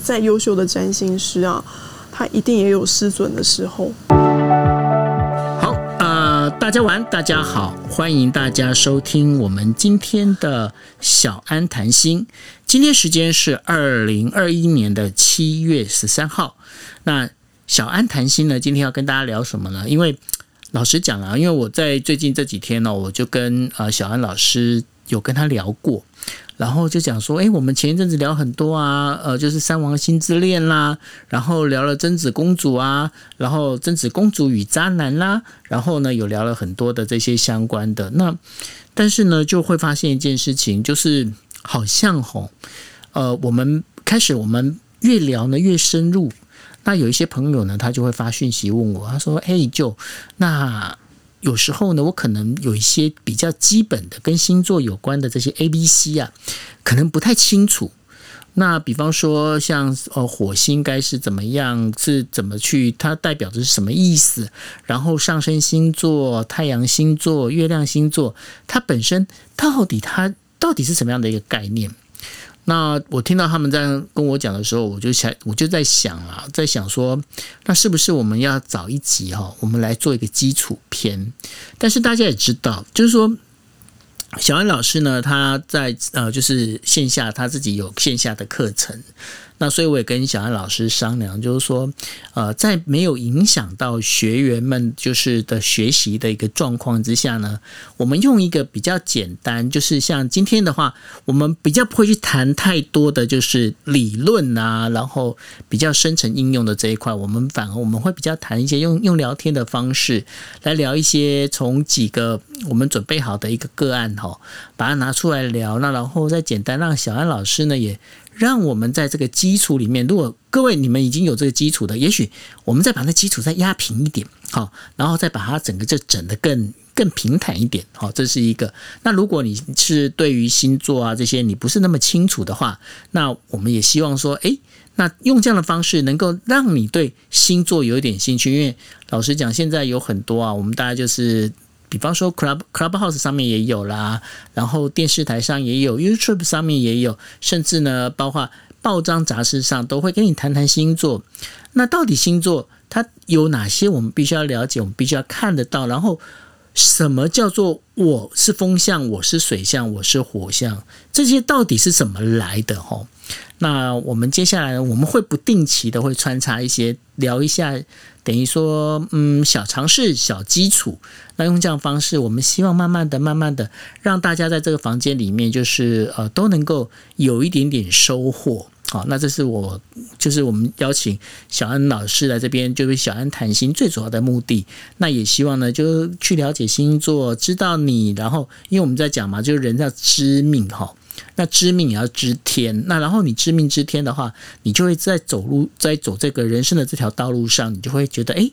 再优秀的占星师啊，他一定也有失准的时候。好，呃，大家晚，大家好，欢迎大家收听我们今天的小安谈心。今天时间是二零二一年的七月十三号。那小安谈心呢，今天要跟大家聊什么呢？因为老实讲啊，因为我在最近这几天呢，我就跟呃小安老师有跟他聊过。然后就讲说，哎，我们前一阵子聊很多啊，呃，就是三王星之恋啦，然后聊了贞子公主啊，然后贞子公主与渣男啦，然后呢，有聊了很多的这些相关的。那但是呢，就会发现一件事情，就是好像吼，呃，我们开始我们越聊呢越深入，那有一些朋友呢，他就会发讯息问我，他说，哎，就那。有时候呢，我可能有一些比较基本的跟星座有关的这些 A、B、C 啊，可能不太清楚。那比方说，像呃火星该是怎么样，是怎么去，它代表的是什么意思？然后上升星座、太阳星座、月亮星座，它本身到底它到底是什么样的一个概念？那我听到他们在跟我讲的时候，我就想，我就在想啊，在想说，那是不是我们要找一集哈，我们来做一个基础篇？但是大家也知道，就是说，小安老师呢，他在呃，就是线下他自己有线下的课程。那所以我也跟小安老师商量，就是说，呃，在没有影响到学员们就是的学习的一个状况之下呢，我们用一个比较简单，就是像今天的话，我们比较不会去谈太多的就是理论啊，然后比较深层应用的这一块，我们反而我们会比较谈一些用用聊天的方式来聊一些从几个我们准备好的一个个案哈，把它拿出来聊，那然后再简单让小安老师呢也。让我们在这个基础里面，如果各位你们已经有这个基础的，也许我们再把那基础再压平一点，好，然后再把它整个就整得更更平坦一点，好，这是一个。那如果你是对于星座啊这些你不是那么清楚的话，那我们也希望说，诶，那用这样的方式能够让你对星座有一点兴趣，因为老实讲，现在有很多啊，我们大家就是。比方说，Club Clubhouse 上面也有啦，然后电视台上也有，YouTube 上面也有，甚至呢，包括报章杂志上都会跟你谈谈星座。那到底星座它有哪些我们必须要了解，我们必须要看得到？然后什么叫做我是风象，我是水象，我是火象？这些到底是怎么来的？吼？那我们接下来我们会不定期的会穿插一些聊一下。等于说，嗯，小尝试、小基础，那用这样方式，我们希望慢慢的、慢慢的，让大家在这个房间里面，就是呃，都能够有一点点收获。好，那这是我，就是我们邀请小安老师来这边，就是小安谈心最主要的目的。那也希望呢，就去了解星座，知道你，然后，因为我们在讲嘛，就是人要知命哈。那知命也要知天，那然后你知命知天的话，你就会在走路，在走这个人生的这条道路上，你就会觉得，哎，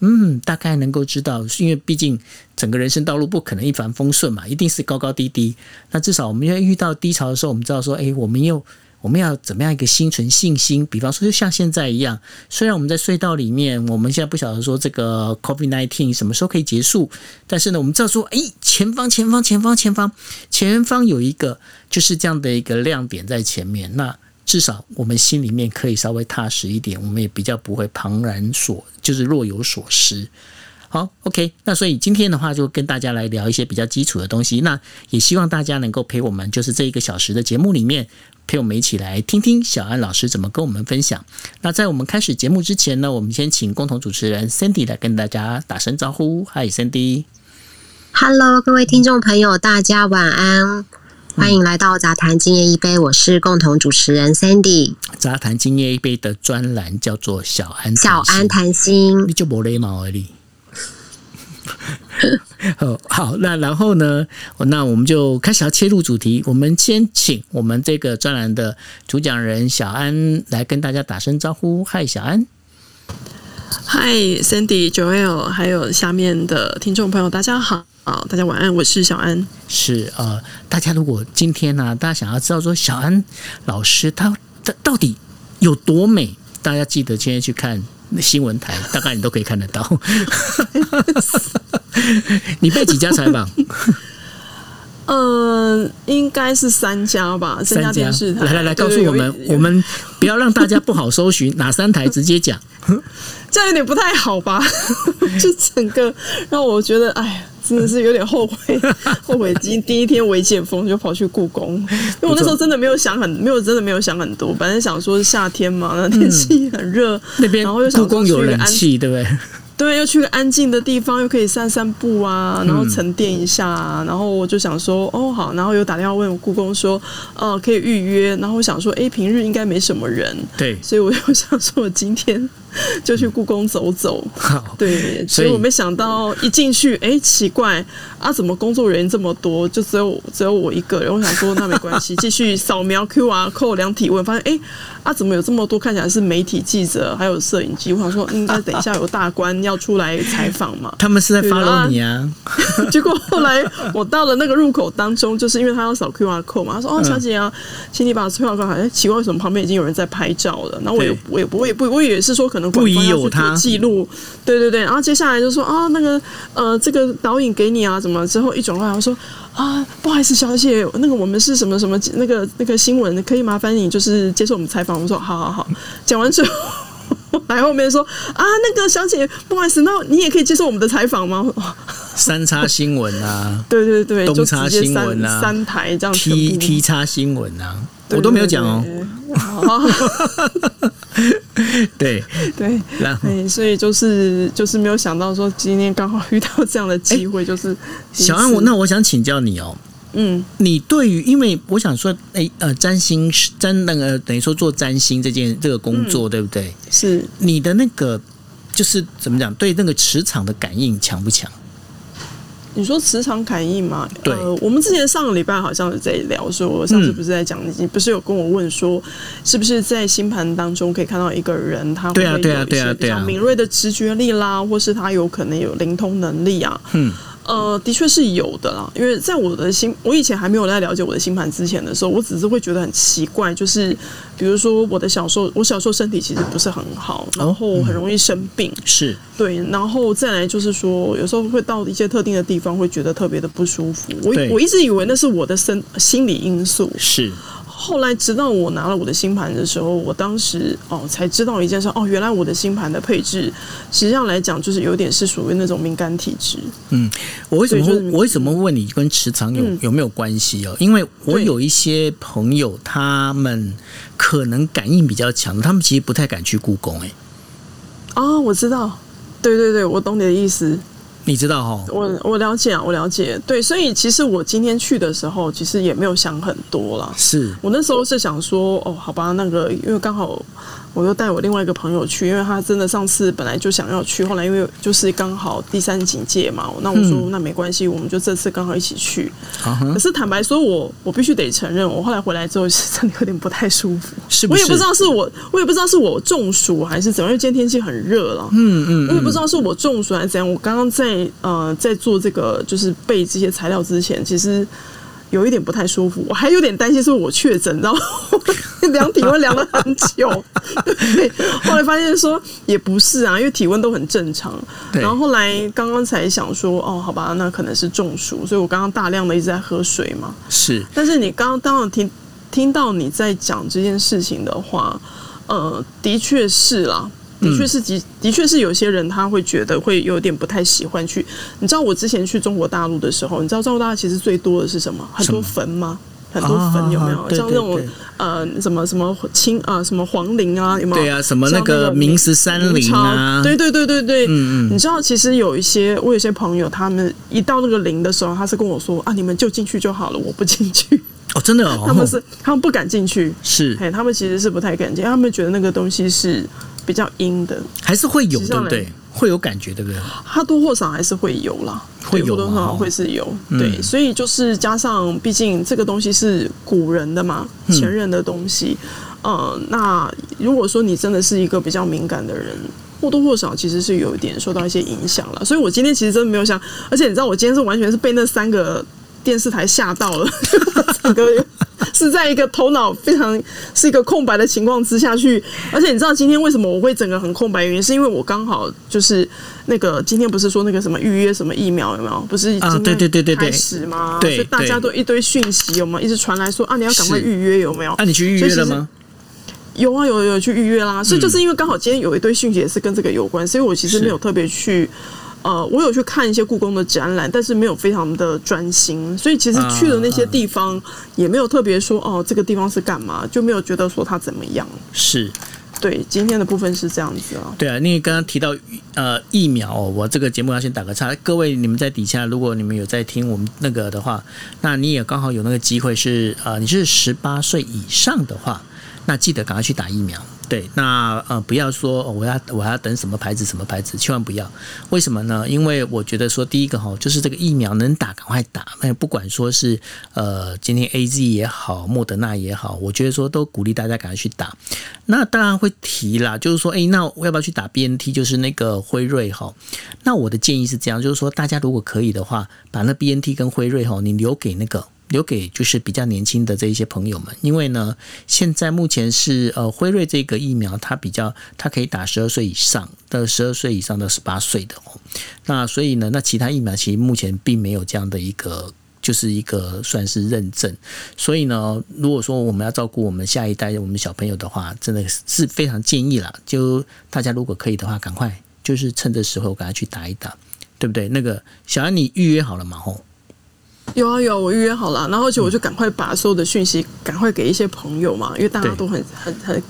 嗯，大概能够知道，因为毕竟整个人生道路不可能一帆风顺嘛，一定是高高低低。那至少我们要遇到低潮的时候，我们知道说，哎，我们又。我们要怎么样一个心存信心？比方说，就像现在一样，虽然我们在隧道里面，我们现在不晓得说这个 COVID nineteen 什么时候可以结束，但是呢，我们知道说，哎，前方、前方、前方、前方、前方有一个就是这样的一个亮点在前面，那至少我们心里面可以稍微踏实一点，我们也比较不会旁然所，就是若有所失。好，OK，那所以今天的话就跟大家来聊一些比较基础的东西，那也希望大家能够陪我们，就是这一个小时的节目里面。陪我们一起来听听小安老师怎么跟我们分享。那在我们开始节目之前呢，我们先请共同主持人 Cindy 来跟大家打声招呼。Hi，Cindy。Hello，各位听众朋友，大家晚安，欢迎来到杂谈今夜一杯。我是共同主持人 Cindy。杂谈今夜一杯的专栏叫做小安小安谈心，你就没礼貌而已。好，那然后呢？那我们就开始要切入主题。我们先请我们这个专栏的主讲人小安来跟大家打声招呼。嗨，小安。嗨，Cindy、Joel，还有下面的听众朋友，大家好，大家晚安。我是小安。是呃，大家如果今天呢，大家想要知道说小安老师他他到底有多美，大家记得今天去看。新闻台大概你都可以看得到。你被几家采访？呃，应该是三家吧，三家电视台。来来来，告诉我们，我们不要让大家不好搜寻，哪三台直接讲。这样有点不太好吧？就整个让我觉得，哎呀，真的是有点后悔，后悔今第一天微解封就跑去故宫，因为我那时候真的没有想很，没有真的没有想很多，本来想说夏天嘛，那天气很热，那边然后又想故宫有去个安冷气，对不对？对，又去个安静的地方，又可以散散步啊，然后沉淀一下、啊。然后我就想说，哦好，然后有打电话问我故宫说，呃，可以预约。然后我想说，哎，平日应该没什么人，对，所以我又想说，我今天 就去故宫走走。对，所以我没想到一进去，哎，奇怪啊，怎么工作人员这么多，就只有只有我一个人。我想说，那没关系，继续扫描 QR code 量体温，发现哎啊，怎么有这么多看起来是媒体记者还有摄影机？我想说，应该等一下有大官要出来采访嘛。他们是在 follow 你啊。结果后来我到了那个入口当中，就是因为他要扫 QR code 嘛，他说：“哦，小姐啊，请你把 QR code。”哎，奇怪，为什么旁边已经有人在拍照了？然后我也我也不我也不我也是说可能不疑官方要去做有他记录，对对对。然后接下来就说啊，那个呃，这个导引给你啊，怎么之后一转过来我说啊，不好意思，小姐，那个我们是什么什么那个那个新闻，可以麻烦你就是接受我们采访。我说好好好，讲完之后。来后面说啊，那个小姐，不好意思，那你也可以接受我们的采访吗？哇 三叉新闻啊对对 对，就东差直接三新闻啊三台这样全，T 部 T 叉新闻啊，对我都没有讲哦。对对对好对，对，然后对，所以就是就是没有想到说今天刚好遇到这样的机会，就是小安，我那我想请教你哦，嗯你对于，因为我想说，哎呃，占星师占那个等于说做占星这件这个工作，嗯对不对？是你的那个就是怎么讲，对那个磁场的感应强不强？你说磁场感应嘛？对呃，我们之前上个礼拜好像是在聊说，我上次不是在讲，你不是有跟我问说，是不是在星盘当中可以看到一个人，他会不会对啊对啊有一些比对啊对啊较敏锐的直觉力啦，或是他有可能有灵通能力啊？嗯，呃，的确是有的啦，因为在我的心，我以前还没有在了解我的星盘之前的时候，我只是会觉得很奇怪，就是比如说我的小时候，我小时候身体其实不是很好，然后很容易生病，是。对，然后再来就是说，有时候会到一些特定的地方，会觉得特别的不舒服。我我一直以为那是我的身心理因素，是，后来直到我拿了我的星盘的时候，我当时哦才知道一件事，哦，原来我的星盘的配置，实际上来讲就是有点是属于那种敏感体质。嗯我为什么会对就是我为什么问你跟磁场有、嗯有没有关系哦？因为我有一些朋友，他们可能感应比较强，他们其实不太敢去故宫。哎，哦，我知道，对对对，我懂你的意思。你知道哈、哦？我我了解啊，我了解。对，所以其实我今天去的时候，其实也没有想很多啦。是我那时候是想说，哦，好吧，那个因为刚好我又带我另外一个朋友去，因为他真的上次本来就想要去，后来因为就是刚好第三警戒嘛，那我说、那没关系，我们就这次刚好一起去。可，是坦白说我，我必须得承认，我后来回来之后是真的有点不太舒服。是不是？我也不知道是我，我也不知道是我中暑还是怎样，因为今天天气很热了。嗯嗯我也不知道是我中暑还是怎样。我刚刚在呃在做这个就是背这些材料之前，其实有一点不太舒服，我还有点担心是我确诊，然后量体温量了很久。对，后来发现说也不是啊，因为体温都很正常。然后后来刚刚才想说，哦，好吧，那可能是中暑，所以我刚刚大量的一直在喝水嘛。是但是你刚刚当然听听到你在讲这件事情的话，呃，的确是啦。的确是的，的确是有些人他会觉得会有点不太喜欢去。你知道我之前去中国大陆的时候，你知道中国大陆其实最多的是什么？很多坟吗？很多坟有没有？像那种呃什么什么清啊什么皇陵啊有没有？对啊什么那个明十三陵啊对对对对对，嗯嗯你知道其实有一些我有些朋友，他们一到那个陵的时候，他是跟我说啊，你们就进去就好了，我不进去。哦，真的哦，他们是他们不敢进去，是哎，他们其实是不太敢进，他们觉得那个东西是比较阴的，还是会有，实际上对不对？会有感觉，对不对？它多或少还是会有啦，会有多或少会是有，嗯对，所以就是加上，毕竟这个东西是古人的嘛，嗯前人的东西，呃，那如果说你真的是一个比较敏感的人。或多或少其实是有一点受到一些影响了，所以我今天其实真的没有想，而且你知道我今天是完全是被那三个电视台吓到了，整个是在一个头脑非常是一个空白的情况之下去，而且你知道今天为什么我会整个很空白？原因是因为我刚好就是那个今天不是说那个什么预约什么疫苗有没有？不是啊对对对对对开始吗？对所以大家都一堆讯息有没有？一直传来说啊，你要赶快预约有没有？啊，你去预约了吗？有啊，有有去预约啦，所嗯以就是因为刚好今天有一堆讯息也是跟这个有关，所以我其实没有特别去。呃，我有去看一些故宫的展览，但是没有非常的专心，所以其实去的那些地方也没有特别说哦，这个地方是干嘛，就没有觉得说它怎么样。是。对，今天的部分是这样子啊。对啊，因为刚刚提到呃疫苗、哦，我这个节目要先打个岔。各位你们在底下，如果你们有在听我们那个的话，那你也刚好有那个机会是呃你是十八岁以上的话，那记得赶快去打疫苗。对，那呃不要说、我要我还要等什么牌子什么牌子，千万不要。为什么呢？因为我觉得说第一个哈，就是这个疫苗能打赶快打，那不管说是呃今天 A Z 也好，莫德纳也好，我觉得说都鼓励大家赶快去打。那当然会提啦，就是说，诶，那我要不要去打 B N T？就是那个辉瑞哈。那我的建议是这样，就是说，大家如果可以的话，把那 B N T 跟辉瑞哈，你留给那个留给就是比较年轻的这一些朋友们，因为呢，现在目前是呃辉瑞这个疫苗，它比较它可以打十二岁以上的十二岁以上的十八岁的哦。那所以呢，那其他疫苗其实目前并没有这样的一个。就是一个算是认证，所以呢，如果说我们要照顾我们下一代我们小朋友的话，真的是非常建议啦。就大家如果可以的话，赶快就是趁这时候赶快去打一打，对不对？那个小安，你预约好了吗？吼，有啊有，我预约好了，然后而且我就赶快把所有的讯息赶快给一些朋友嘛，因为大家都很很很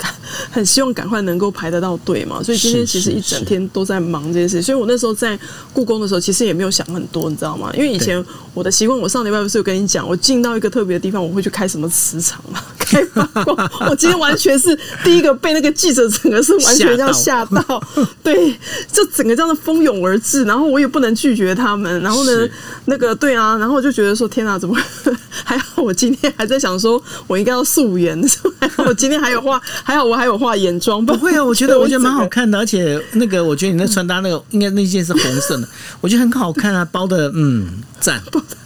很希望赶快能够排得到队嘛，所以今天其实一整天都在忙这件事，所以我那时候在故宫的时候，其实也没有想很多，你知道吗？因为以前我的习惯，我上礼拜不是有跟你讲，我进到一个特别的地方，我会去开什么磁场嘛，开发光。我今天完全是第一个被那个记者整个是完全这样吓到，对，就整个这样的蜂拥而至，然后我也不能拒绝他们，然后呢，那个对啊，然后我就觉得说天哪，怎么 还好？我今天还在想说，我应该要素颜，还好我今天还有化，还好我还有化眼妆，不不会啊，我觉得我觉得蛮好看的，而且那个我觉得你那穿搭那个应该那件是红色的，我觉得很好看啊，包的嗯赞，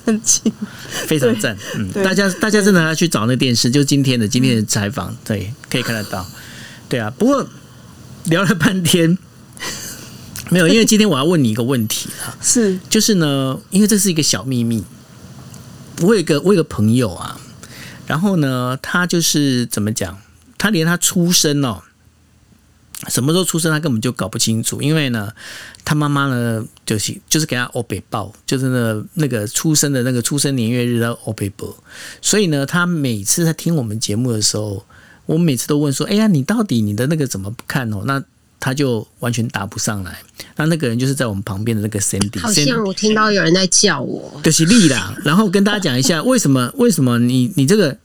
很紧。非常赞，嗯，大家大家真的要去找那电视，就今天的今天的采访，对，可以看得到，对啊，不过聊了半天。没有，因为今天我要问你一个问题啊，是。就是呢，因为这是一个小秘密，我有一个我有一个朋友啊，然后呢，他就是怎么讲，他连他出生哦，什么时候出生他根本就搞不清楚，因为呢，他妈妈呢就是就是给他欧北报，就是那那个出生的那个出生年月日的欧北报，所以呢，他每次在听我们节目的时候，我每次都问说，哎呀，你到底你的那个怎么不看哦？那他就完全答不上来。那那个人就是在我们旁边的那个 Sandy，好像我听到有人在叫我，就是力啦。然后跟大家讲一下，为什么为什么你你这个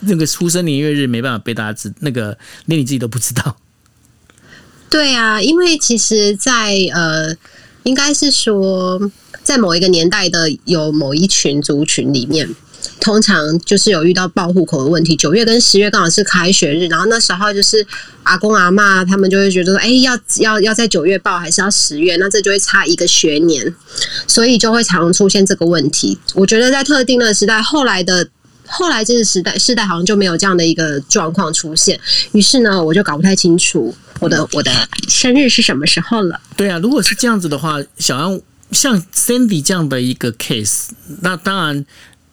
那个出生年月日没办法被大家知，那个连你自己都不知道。对啊，因为其实在，呃，应该是说，在某一个年代的有某一群族群里面，通常就是有遇到报户口的问题。九月跟十月刚好是开学日，然后那时候就是阿公阿嬷他们就会觉得说，哎、要要要在九月报还是要十月？那这就会差一个学年，所以就会常出现这个问题。我觉得在特定的时代，后来的。后来这个时代世代好像就没有这样的一个状况出现，于是呢，我就搞不太清楚我的我的生日是什么时候了。对啊，如果是这样子的话，小安像 Sandy 这样的一个 case，那当然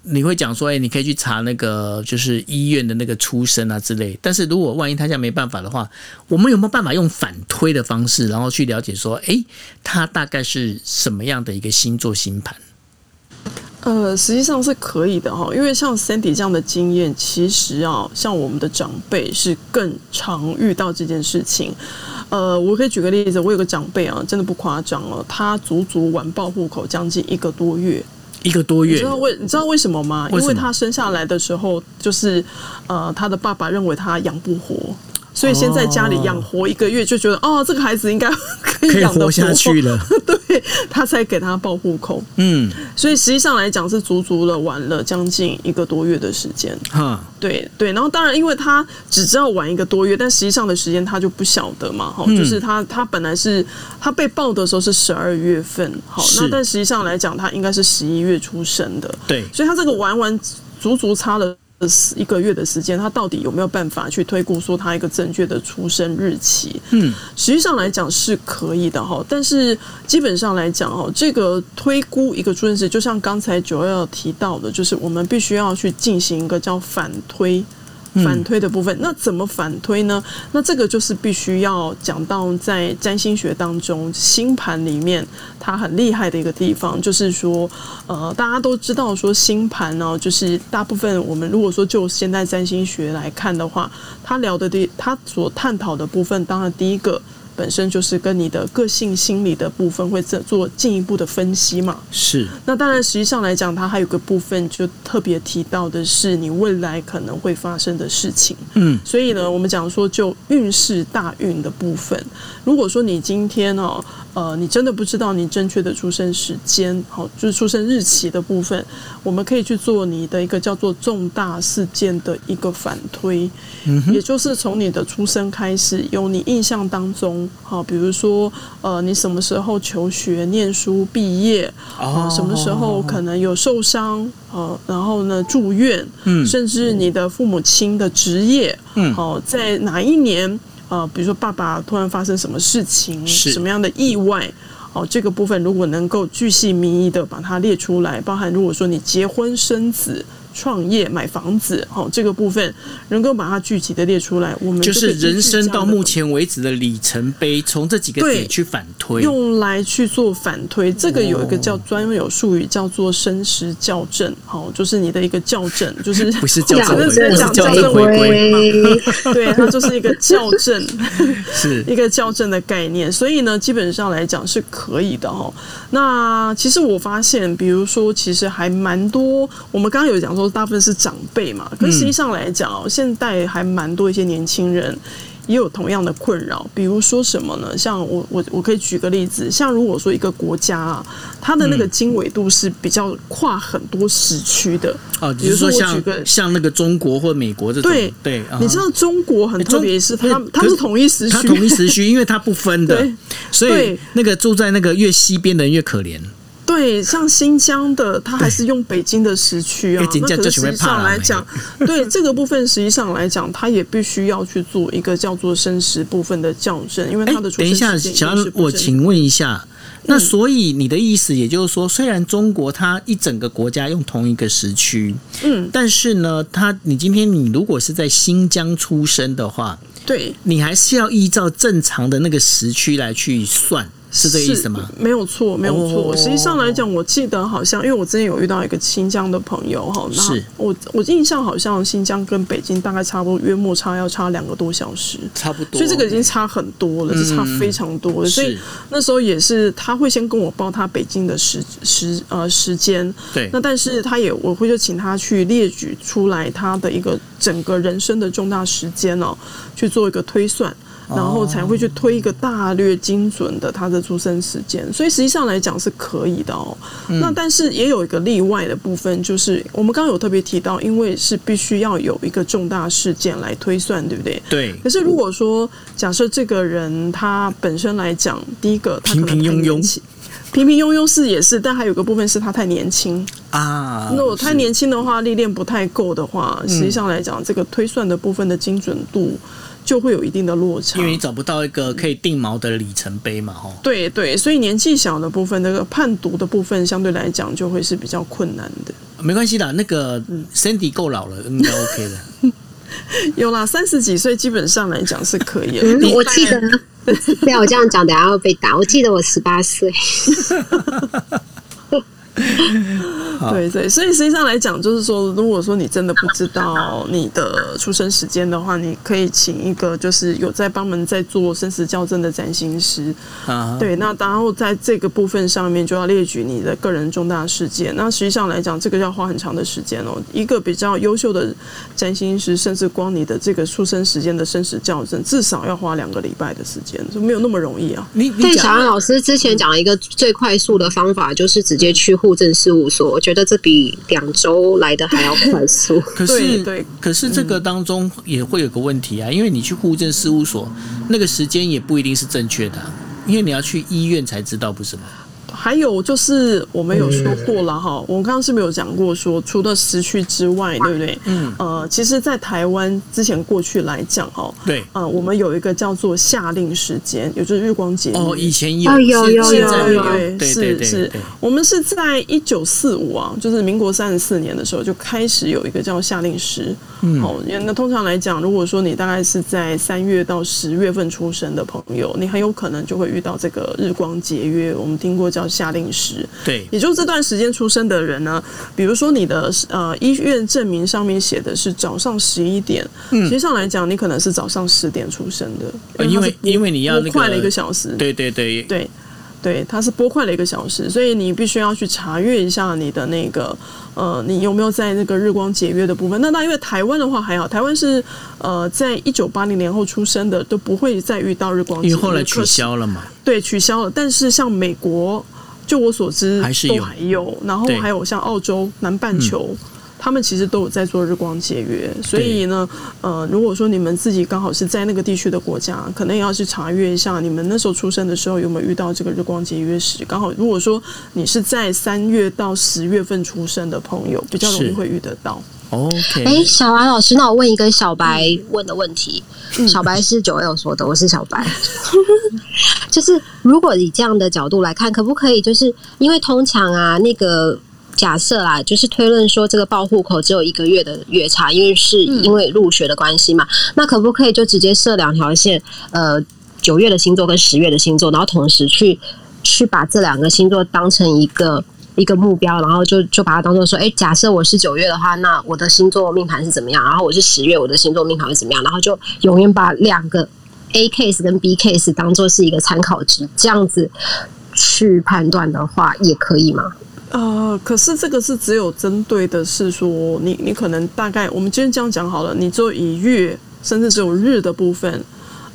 你会讲说，哎、你可以去查那个就是医院的那个出生啊之类。但是如果万一他现在没办法的话，我们有没有办法用反推的方式，然后去了解说，哎、他大概是什么样的一个星座星盘？呃，实际上是可以的哈，因为像 Sandy 这样的经验，其实啊，像我们的长辈是更常遇到这件事情。呃，我可以举个例子，我有个长辈啊，真的不夸张了，他足足晚报户口将近一个多月。一个多月你知，道为你知道为什么吗？因为他生下来的时候，就是呃，他的爸爸认为他养不活。所以先在家里养活一个月，就觉得哦，这个孩子应该 可以养得活下去了。对他才给他报户口。嗯，所以实际上来讲是足足的玩了将近一个多月的时间。哈，对对，然后当然，因为他只知道玩一个多月，但实际上的时间他就不晓得嘛，哈、嗯就是他他本来是他被报的时候是十二月份，好，那但实际上来讲，他应该是十一月出生的，对，所以他这个玩完足足差了。一个月的时间，他到底有没有办法去推估说他一个正确的出生日期？嗯，实际上来讲是可以的哈，但是基本上来讲哦，这个推估一个出生时，就像刚才九幺提到的，就是我们必须要去进行一个叫反推。反推的部分，那怎么反推呢？那这个就是必须要讲到在占星学当中，星盘里面它很厉害的一个地方，就是说，呃，大家都知道说星盘呢，就是大部分我们如果说就现在占星学来看的话，他聊的第他所探讨的部分，当然第一个。本身就是跟你的个性心理的部分会做做进一步的分析嘛？是。那当然，实际上来讲，它还有个部分就特别提到的是你未来可能会发生的事情。嗯。所以呢，我们讲说就运势大运的部分，如果说你今天哦，呃，你真的不知道你正确的出生时间，好，就是出生日期的部分，我们可以去做你的一个叫做重大事件的一个反推，嗯也就是从你的出生开始，由你印象当中。好，比如说，呃，你什么时候求学、念书、毕业？哦，什么时候可能有受伤？呃，然后呢，住院？嗯，甚至你的父母亲的职业？嗯，好，在哪一年？呃，比如说爸爸突然发生什么事情？什么样的意外？哦，这个部分如果能够巨细靡遗的把它列出来，包含如果说你结婚生子。创业买房子，哦，这个部分能够把它具体的列出来，我们就是人生到目前为止的里程碑，从这几个点去反推，用来去做反推。这个有一个叫专有术语，叫做生时校正，好，就是你的一个校正，就是不是校正，讲校正回归，对，它就是一个校正，是 一个校正的概念。所以呢，基本上来讲是可以的哈。那其实我发现，比如说，其实还蛮多，我们刚刚有讲说。大部分是长辈嘛，可实际上来讲，现在还蛮多一些年轻人。也有同样的困扰，比如说什么呢？像我我我可以举个例子，像如果说一个国家啊，它的那个经纬度是比较跨很多时区的哦，比如说像像那个中国或美国这种，对对，你知道中国很特别，是它它是统一时区，统一时区，因为它不分的，所以那个住在那个越西边的人越可怜。对，像新疆的，它还是用北京的时区啊。那可是实际上来讲，对这个部分实际上来讲，它也必须要去做一个叫做生时部分的校正，因为它的等一下，小安，我请问一下，那所以你的意思也就是说，虽然中国它一整个国家用同一个时区，嗯，但是呢，它你今天你如果是在新疆出生的话，对你还是要依照正常的那个时区来去算。是这个意思吗？没有错，没有错。实际上来讲，我记得好像，因为我之前有遇到一个新疆的朋友哈，那我我印象好像新疆跟北京大概差不多，约莫差要差两个多小时，差不多。所以这个已经差很多了，是差非常多的。所以那时候也是，他会先跟我报他北京的时时呃时间，对。那但是他也我会就请他去列举出来他的一个整个人生的重大时间哦，去做一个推算。然后才会去推一个大略精准的他的出生时间，所以实际上来讲是可以的哦。那但是也有一个例外的部分，就是我们刚刚有特别提到，因为是必须要有一个重大事件来推算，对不对？对。可是如果说假设这个人他本身来讲，第一个他平平庸庸，平平庸庸是也是，但还有个部分是他太年轻啊。那我太年轻的话，历练不太够的话，实际上来讲，这个推算的部分的精准度。就会有一定的落差，因为你找不到一个可以定锚的里程碑嘛，吼。对对，所以年纪小的部分，那个判读的部分，相对来讲就会是比较困难的。没关系的，那个 Cindy 够老了，应该 OK 的。有啦，三十几岁基本上来讲是可以。我记得，不要我这样讲，等下要被打。我记得我十八岁。对对，所以实际上来讲，就是说，如果说你真的不知道你的出生时间的话，你可以请一个就是有在帮忙在做生死校正的占星师啊。对，那然后在这个部分上面就要列举你的个人重大事件。那实际上来讲，这个要花很长的时间哦。一个比较优秀的占星师，甚至光你的这个出生时间的生死校正，至少要花两个礼拜的时间，就没有那么容易啊。你对小安老师之前讲了一个最快速的方法，就是直接去户政事务所。我觉得这比两周来的还要快速。可是，对，可是这个当中也会有个问题啊，因为你去户政事务所，那个时间也不一定是正确的，因为你要去医院才知道，不是吗？还有就是我们有说过了哈，我们刚刚是不是有讲过说，除了时区之外，对不对？嗯呃，其实，在台湾之前过去来讲哈，对呃，我们有一个叫做夏令时间，也就是日光节哦，以前有哦有有有有对对是是对对，我们是在一九四五啊，就是民国三十四年的时候就开始有一个叫夏令时。嗯哦，那通常来讲，如果说你大概是在三月到十月份出生的朋友，你很有可能就会遇到这个日光节约。我们听过叫夏令时，对。也就是这段时间出生的人呢，比如说你的呃医院证明上面写的是早上十一点，实际上来讲，你可能是早上十点出生的，呃因为因为你要那个快了一个小时，对对对。对，对，它是拨快了一个小时，所以你必须要去查阅一下你的那个呃，你有没有在那个日光节约的部分。那那因为台湾的话还好，台湾是呃在一九八零年后出生的都不会再遇到日光节约，因为后来取消了嘛，对，取消了。但是像美国，就我所知，都还是有还有，然后对还有像澳洲南半球。他们其实都有在做日光节约，所以呢，呃，如果说你们自己刚好是在那个地区的国家，可能也要去查阅一下，你们那时候出生的时候有没有遇到这个日光节约时。刚好，如果说你是在三月到十月份出生的朋友，比较容易是会遇得到。OK，哎，小白老师，那我问一个小白问的问题。小白是九六说的，我是小白。就是如果以这样的角度来看，可不可以？就是因为通常啊，那个假设啦，就是推论说这个报户口只有一个月的月差，因为是因为入学的关系嘛。那可不可以就直接设两条线？呃，九月的星座跟十月的星座，然后同时去去把这两个星座当成一个。一个目标，然后就就把它当做说，哎，假设我是九月的话，那我的星座命盘是怎么样？然后我是十月，我的星座命盘是怎么样？然后就永远把两个 A case 跟 B case 当做是一个参考值，这样子去判断的话，也可以吗？呃，可是这个是只有针对的是说，你你可能大概我们今天这样讲好了，你只有以月甚至只有日的部分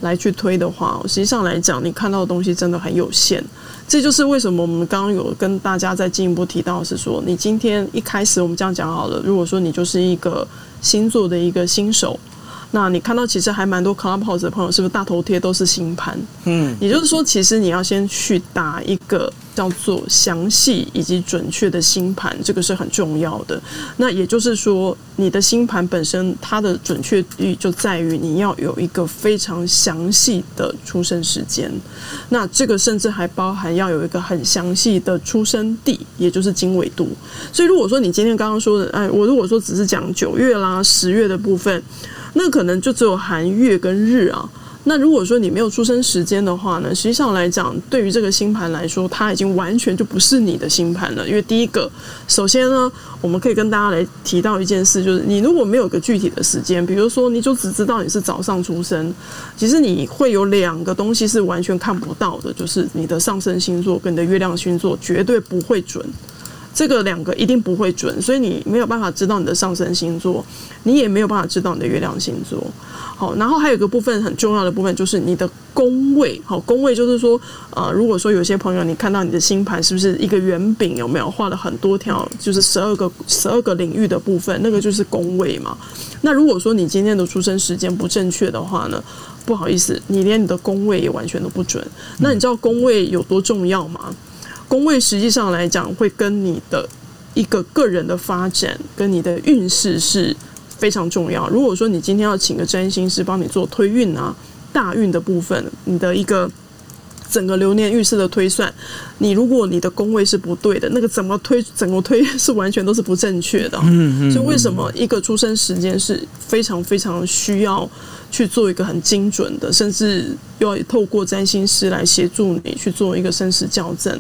来去推的话，实际上来讲，你看到的东西真的很有限。这就是为什么我们刚刚有跟大家再进一步提到，是说你今天一开始我们这样讲好了，如果说你就是一个星座的一个新手。那你看到其实还蛮多 Clubhouse 的朋友，是不是大头贴都是星盘？嗯，也就是说，其实你要先去打一个叫做详细以及准确的星盘，这个是很重要的。那也就是说，你的星盘本身它的准确率就在于你要有一个非常详细的出生时间。那这个甚至还包含要有一个很详细的出生地，也就是经纬度。所以如果说你今天刚刚说的，哎，我如果说只是讲九月啦、十月的部分，那可能就只有含月跟日啊。那如果说你没有出生时间的话呢，实际上来讲，对于这个星盘来说，它已经完全就不是你的星盘了。因为第一个，首先呢，我们可以跟大家来提到一件事，就是你如果没有个具体的时间，比如说你就只知道你是早上出生，其实你会有两个东西是完全看不到的，就是你的上升星座跟你的月亮星座绝对不会准。这个两个一定不会准，所以你没有办法知道你的上升星座，你也没有办法知道你的月亮星座。好，然后还有一个部分很重要的部分就是你的宫位。好，宫位就是说，呃，如果说有些朋友你看到你的星盘是不是一个圆饼，有没有画了很多条，就是十二个十二个领域的部分，那个就是宫位嘛。那如果说你今天的出生时间不正确的话呢，不好意思，你连你的宫位也完全都不准。那你知道宫位有多重要吗？宫位实际上来讲，会跟你的一个个人的发展跟你的运势是非常重要。如果说你今天要请个占星师帮你做推运啊、大运的部分，你的一个整个流年运势的推算，你如果你的宫位是不对的，那个怎么推，整个推 是完全都是不正确的。嗯嗯，所以为什么一个出生时间是非常非常需要去做一个很精准的，甚至要透过占星师来协助你去做一个生死校正，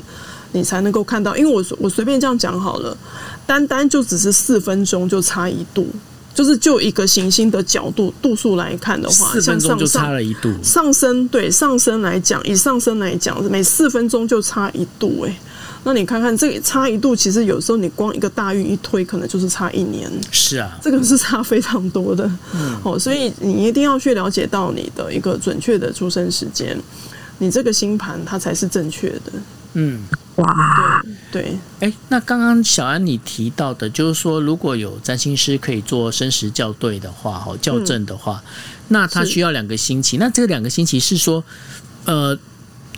你才能够看到。因为我我随便这样讲好了，单单就只是四分钟就差一度，就是就一个行星的角度度数来看的话，四分钟就差了一度，上升对上升来讲，以上升来讲，每四分钟就差一度哎、那你看看这个差一度，其实有时候你光一个大运一推，可能就是差一年。是啊，这个是差非常多的，哦，所以你一定要去了解到你的一个准确的出生时间，你这个星盘它才是正确的。嗯。哇，对，哎，那刚刚小安你提到的，就是说如果有占星师可以做生时校对的话，哦，校正的话，那他需要两个星期。那这两个星期是说，呃，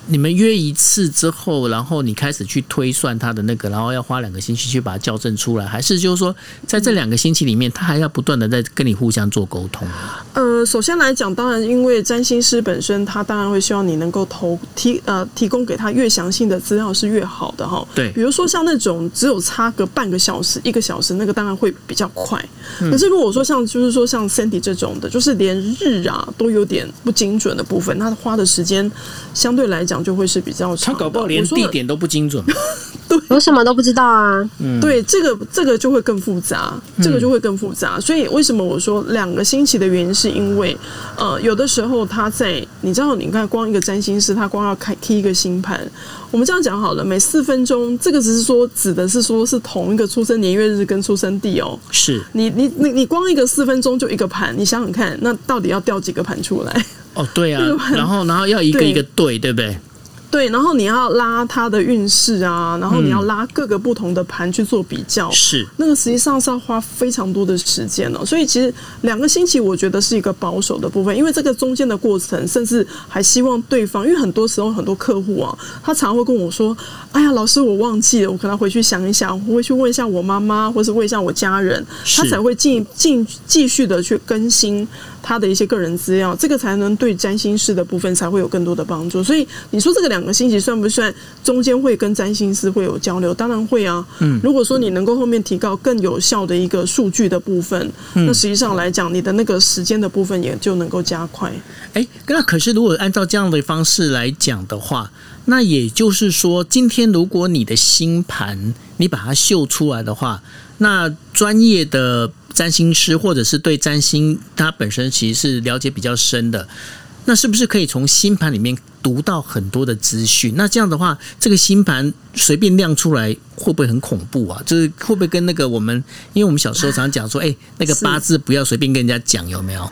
你们约一次之后，然后你开始去推算他的那个，然后要花两个星期去把它校正出来，还是就是说在这两个星期里面，他还要不断的在跟你互相做沟通？呃，首先来讲，当然因为占星师本身，他当然会希望你能够投提呃提供给他越详细的资料是越好的哈。对比如说像那种只有差个半个小时、一个小时，那个当然会比较快。可是如果说像就是说像 Sandy 这种的，就是连日啊都有点不精准的部分，他花的时间相对来讲就会是比较长。他搞不好连地点都不精准。我什么都不知道啊。对，这个这个就会更复杂，这个就会更复杂。所以为什么我说两个星期的原因，是因为呃，有的时候他在你知道，你看光一个占星师，他光要开 key 一个星盘，我们这样讲好了，每四分钟，这个只是说指的是说是同一个出生年月日跟出生地哦。是你你你你光一个四分钟就一个盘，你想想看，那到底要掉几个盘出来？哦，对啊 然后然后要一个一个对，对不对？对，然后你要拉他的运势啊，然后你要拉各个不同的盘去做比较。是那个实际上是要花非常多的时间哦，所以其实两个星期我觉得是一个保守的部分，因为这个中间的过程，甚至还希望对方，因为很多时候很多客户啊，他常会跟我说：“哎呀，老师，我忘记了，我可能回去想一想，我会去问一下我妈妈，或是问一下我家人，他才会进进继续的去更新他的一些个人资料，这个才能对占星师的部分才会有更多的帮助。所以你说这个两个星期算不算中间会跟占星师会有交流？当然会啊。嗯，如果说你能够后面提高更有效的一个数据的部分，那实际上来讲，你的那个时间的部分也就能够加快。哎，那可是如果按照这样的方式来讲的话，那也就是说，今天如果你的星盘你把它秀出来的话，那专业的占星师或者是对占星他本身其实是了解比较深的，那是不是可以从星盘里面读到很多的资讯？那这样的话，这个星盘随便亮出来会不会很恐怖啊？就是会不会跟那个我们，因为我们小时候常讲说，哎、那个八字不要随便跟人家讲，有没有？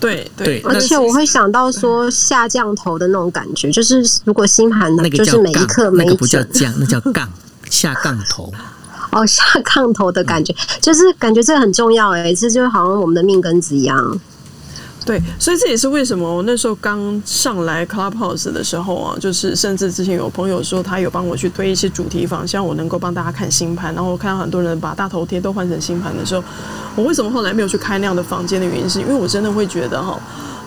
对对而且我会想到说下降头的那种感觉，就是如果星盘的那个叫就是每一杠刻每一那个不叫降，那叫杠，下杠头。哦下炕头的感觉，就是感觉这很重要哎，这就好像我们的命根子一样。对，所以这也是为什么我那时候刚上来 Clubhouse 的时候啊，就是甚至之前有朋友说他有帮我去推一些主题房，希望我能够帮大家看星盘。然后我看到很多人把大头贴都换成星盘的时候，我为什么后来没有去开那样的房间的原因，是因为我真的会觉得哈，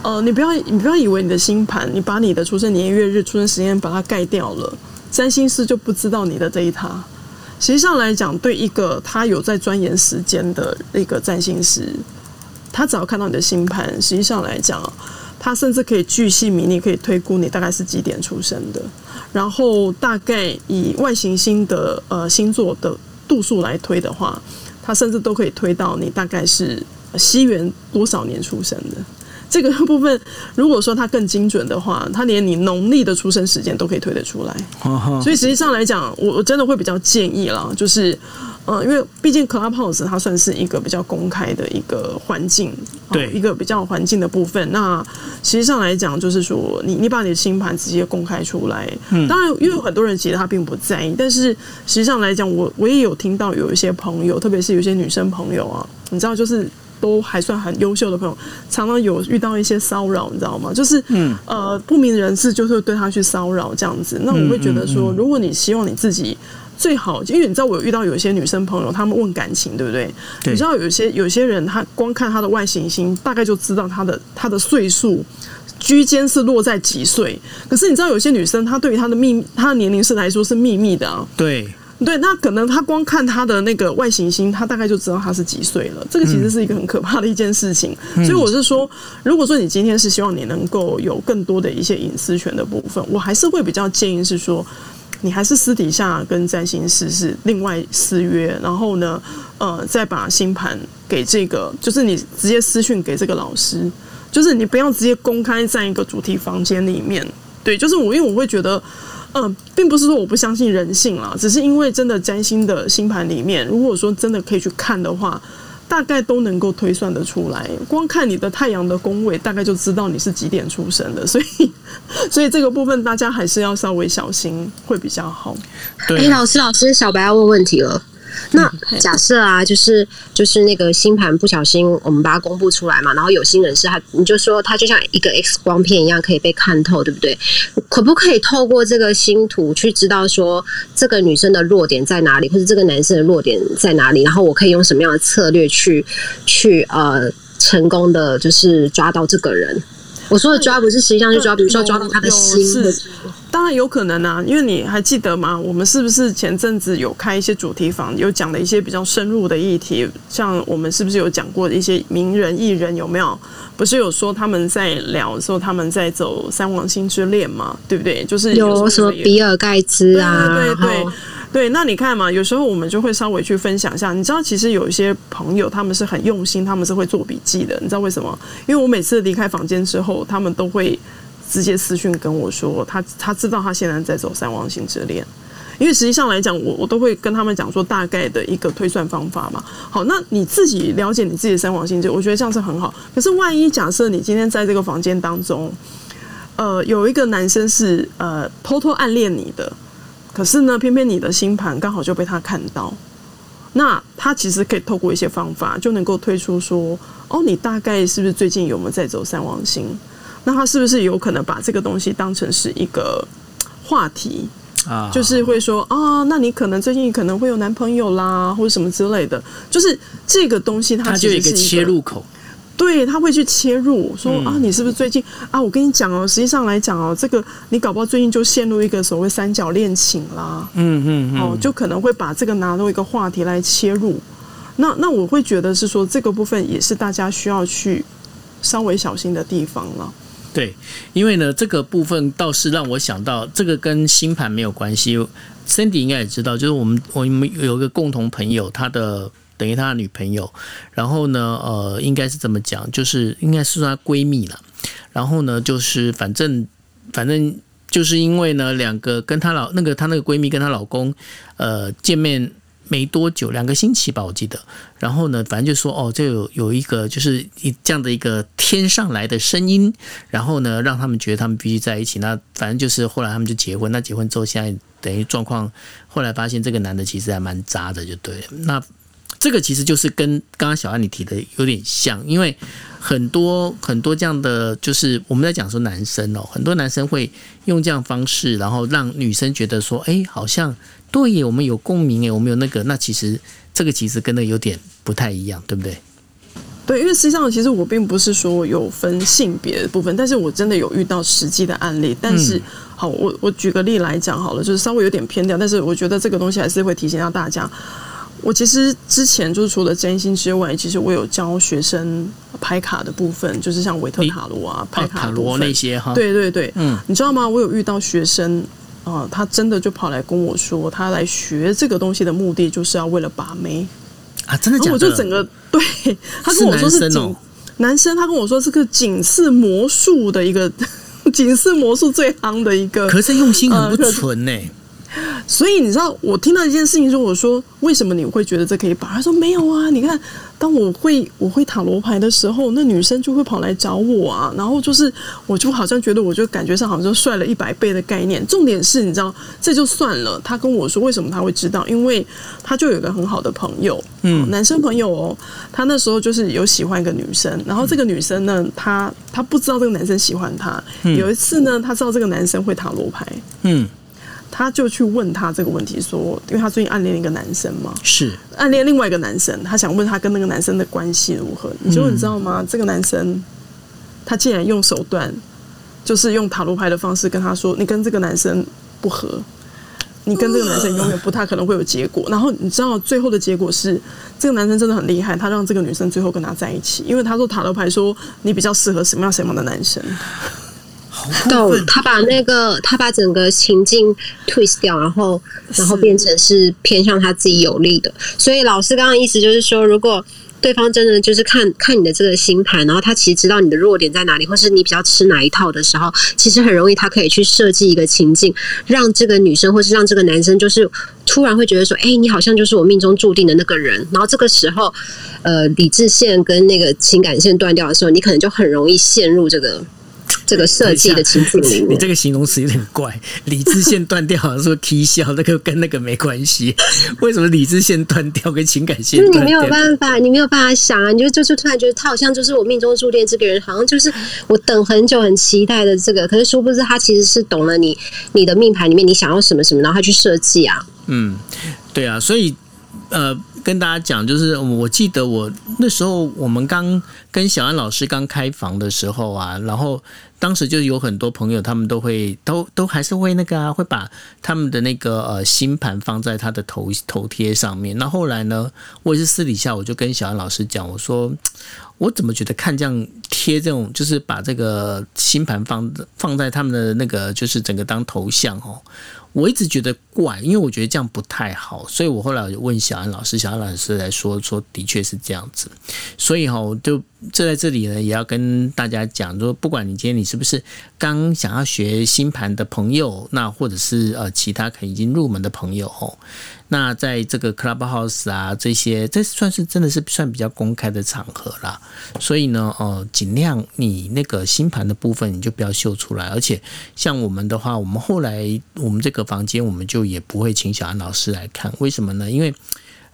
呃，你不要你不要以为你的星盘，你把你的出生年月日、出生时间把它盖掉了，占星师就不知道你的这一塌。实际上来讲，对一个他有在钻研时间的一个占星师，他只要看到你的星盘，实际上来讲，他甚至可以据细靡遗，可以推估你大概是几点出生的，然后大概以外行星的呃星座的度数来推的话，他甚至都可以推到你大概是西元多少年出生的。这个部分，如果说它更精准的话，它连你农历的出生时间都可以推得出来。所以实际上来讲，我我真的会比较建议啦，就是，呃，因为毕竟 Clubhouse 它算是一个比较公开的一个环境，哦对一个比较环境的部分。那实际上来讲，就是说你你把你的星盘直接公开出来，当然，因为很多人其实他并不在意，但是实际上来讲，我我也有听到有一些朋友，特别是有一些女生朋友啊，你知道，就是。都还算很优秀的朋友，常常有遇到一些骚扰，你知道吗？就是嗯，呃，不明人士就是会对他去骚扰这样子。那我会觉得说，如果你希望你自己最好，因为你知道我有遇到有一些女生朋友，她们问感情，对不对？对你知道有些有些人，他光看他的外行星，大概就知道他的他的岁数。居间是落在几岁？可是你知道，有些女生她对于她的秘密，她的年龄是来说是秘密的啊。对，对，那可能他光看他的那个外行星，他大概就知道他是几岁了。这个其实是一个很可怕的一件事情。所以我是说，如果说你今天是希望你能够有更多的一些隐私权的部分，我还是会比较建议是说。你还是私底下跟占星师是另外私约，然后呢，呃，再把星盘给这个，就是你直接私讯给这个老师，就是你不要直接公开在一个主题房间里面。对，就是我，因为我会觉得，嗯、并不是说我不相信人性啦，只是因为真的占星的星盘里面，如果说真的可以去看的话，大概都能够推算得出来。光看你的太阳的宫位，大概就知道你是几点出生的，所以，所以这个部分大家还是要稍微小心，会比较好。哎、老师，老师，小白要问问题了。那假设啊，就是就是那个星盘不小心我们把它公布出来嘛，然后有心人士他你就说他就像一个 X 光片一样可以被看透，对不对？可不可以透过这个星图去知道说这个女生的弱点在哪里，或者这个男生的弱点在哪里？然后我可以用什么样的策略去去呃成功的就是抓到这个人？我说的抓不是实际上去抓，比如说抓到他的心。当然有可能啊，因为你还记得吗？我们是不是前阵子有开一些主题房，有讲的一些比较深入的议题？像我们是不是有讲过一些名人艺人有没有？不是有说他们在聊说他们在走三王星之恋嘛？对不对？就是有什么比尔盖茨啊？对对对，那你看嘛，有时候我们就会稍微去分享一下。你知道，其实有一些朋友他们是很用心，他们是会做笔记的。你知道为什么？因为我每次离开房间之后，他们都会。直接私讯跟我说，他他知道他现在在走三王星之恋，因为实际上来讲，我我都会跟他们讲说大概的一个推算方法嘛。好，那你自己了解你自己的三王星，就我觉得这样是很好。可是万一假设你今天在这个房间当中，呃，有一个男生是呃偷偷暗恋你的，可是呢，偏偏你的星盘刚好就被他看到，那他其实可以透过一些方法就能够推出说，哦，你大概是不是最近有没有在走三王星？那他是不是有可能把这个东西当成是一个话题啊？就是会说啊，那你可能最近可能会有男朋友啦，或者什么之类的。就是这个东西，它就有一个切入口。对，他会去切入说啊，你是不是最近啊？我跟你讲哦，实际上来讲哦，这个你搞不好最近就陷入一个所谓三角恋情啦。嗯嗯哦，就可能会把这个拿到一个话题来切入。那那我会觉得是说，这个部分也是大家需要去稍微小心的地方了。对，因为呢，这个部分倒是让我想到，这个跟星盘没有关系。Cindy 应该也知道，就是我们我们有一个共同朋友，他的等于他的女朋友，然后呢，呃，应该是怎么讲，就是应该是她闺蜜了。然后呢，就是反正反正就是因为呢，两个跟她老那个她那个闺蜜跟她老公，呃，见面。没多久，两个星期吧，我记得。然后呢，反正就说哦，这有有一个就是一这样的一个天上来的声音，然后呢，让他们觉得他们必须在一起。那反正就是后来他们就结婚。那结婚之后，现在等于状况，后来发现这个男的其实还蛮渣的，就对。那这个其实就是跟刚刚小安你提的有点像，因为很多很多这样的，就是我们在讲说男生哦，很多男生会用这样方式，然后让女生觉得说，哎，好像。对耶，我们有共鸣诶，我们有那个，那其实这个其实跟那有点不太一样，对不对？对，因为实际上其实我并不是说有分性别的部分，但是我真的有遇到实际的案例。但是，好，我我举个例来讲好了，就是稍微有点偏掉，但是我觉得这个东西还是会提醒到大家。我其实之前就是除了占星之外，其实我有教学生拍卡的部分，就是像维特塔罗啊、拍卡罗那些哈。对对对，嗯，你知道吗？我有遇到学生。啊，他真的就跑来跟我说，他来学这个东西的目的就是要为了把妹啊！真的假的？我就整个对他跟我说是哦男生，他跟我说是个警示魔术的一个 警示魔术最夯的一个，可是用心很不纯呢。所以你知道，我听到一件事情说，我说为什么你会觉得这可以把？他说没有啊，你看。当我会我会塔罗牌的时候，那女生就会跑来找我啊，然后就是我就好像觉得，我就感觉上好像就帅了一百倍的概念。重点是，你知道，这就算了。他跟我说，为什么他会知道？因为他就有一个很好的朋友，嗯，男生朋友哦。他那时候就是有喜欢一个女生，然后这个女生呢，他他不知道这个男生喜欢他。有一次呢，他知道这个男生会塔罗牌，嗯。他就去问他这个问题，说，因为他最近暗恋一个男生嘛，是暗恋另外一个男生，他想问他跟那个男生的关系如何。结果你知道吗？这个男生他竟然用手段，就是用塔罗牌的方式跟他说：“你跟这个男生不合，你跟这个男生永远不太可能会有结果。”然后你知道最后的结果是，这个男生真的很厉害，他让这个女生最后跟他在一起，因为他说塔罗牌说你比较适合什么样什么样的男生。懂，他把那个他把整个情境 twist 掉，然后然后变成是偏向他自己有利的。所以老师刚刚意思就是说，如果对方真的就是看看你的这个星盘，然后他其实知道你的弱点在哪里，或是你比较吃哪一套的时候，其实很容易他可以去设计一个情境，让这个女生或是让这个男生就是突然会觉得说，哎，你好像就是我命中注定的那个人。然后这个时候，呃，理智线跟那个情感线断掉的时候，你可能就很容易陷入这个。这个设计的情境里你面。这个形容词有点怪，理智线断掉好像说 K 笑，那个跟那个没关系。为什么理智线断掉跟情感线？就是你没有办法，你没有办法想啊，你就就是突然觉得他好像就是我命中注定这个人，好像就是我等很久很期待的这个，可是殊不知他其实是懂了你你的命盘里面你想要什么什么，然后他去设计啊。嗯，对啊，所以呃，跟大家讲，就是我记得我那时候我们刚跟小安老师刚开房的时候啊，然后当时就有很多朋友，他们都会都都还是会那个啊，会把他们的那个呃星盘放在他的头头贴上面。那后来呢，我也是私底下我就跟小安老师讲，我说我怎么觉得看这样贴这种，就是把这个星盘放放在他们的那个就是整个当头像哦。我一直觉得怪，因为我觉得这样不太好，所以我后来我就问小安老师，小安老师来说说，的确是这样子。所以哈，我就坐在这里呢，也要跟大家讲，说不管你今天你是不是刚想要学星盘的朋友，那或者是呃其他可能已经入门的朋友哦，那在这个 Clubhouse 啊这些，这算是真的是算比较公开的场合啦。所以呢，呃，尽量你那个星盘的部分你就不要秀出来，而且像我们的话，我们后来我们这个房间我们就也不会请小安老师来看，为什么呢？因为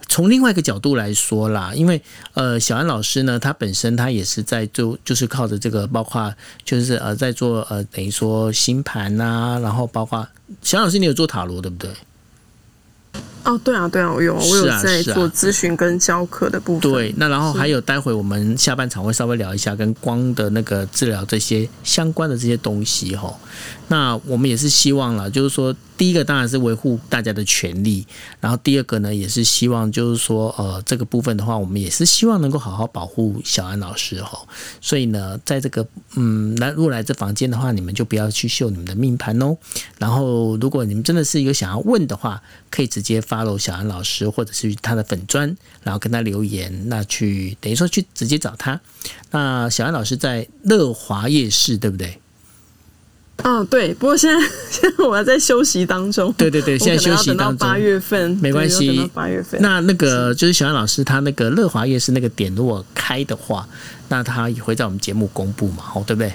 从另外一个角度来说啦，因为呃，小安老师呢，他本身他也是在做，就是靠着这个，包括就是呃，在做呃，等于说星盘呐、然后包括小安老师，你有做塔罗对不对？哦，对啊，对啊，我有，我有在做咨询跟教课的部分。对，那然后还有待会我们下半场会稍微聊一下跟光的那个治疗这些相关的这些东西哈。那我们也是希望了，就是说，第一个当然是维护大家的权利，然后第二个呢，也是希望就是说，呃，这个部分的话，我们也是希望能够好好保护小安老师哈。所以呢，在这个嗯来如果来这房间的话，你们就不要去秀你们的命盘哦。然后，如果你们真的是有想要问的话，可以直接 follow 小安老师，或者是他的粉砖，然后跟他留言，那去等于说去直接找他。那小安老师在乐华夜市，对不对？嗯，对。不过现在 现在我还在休息当中。对对对，现在休息当中八。月份没关系八月份。那那个就是小安老师他那个乐华夜市那个点如果开的话，那他也会在我们节目公布嘛，哦，对不对？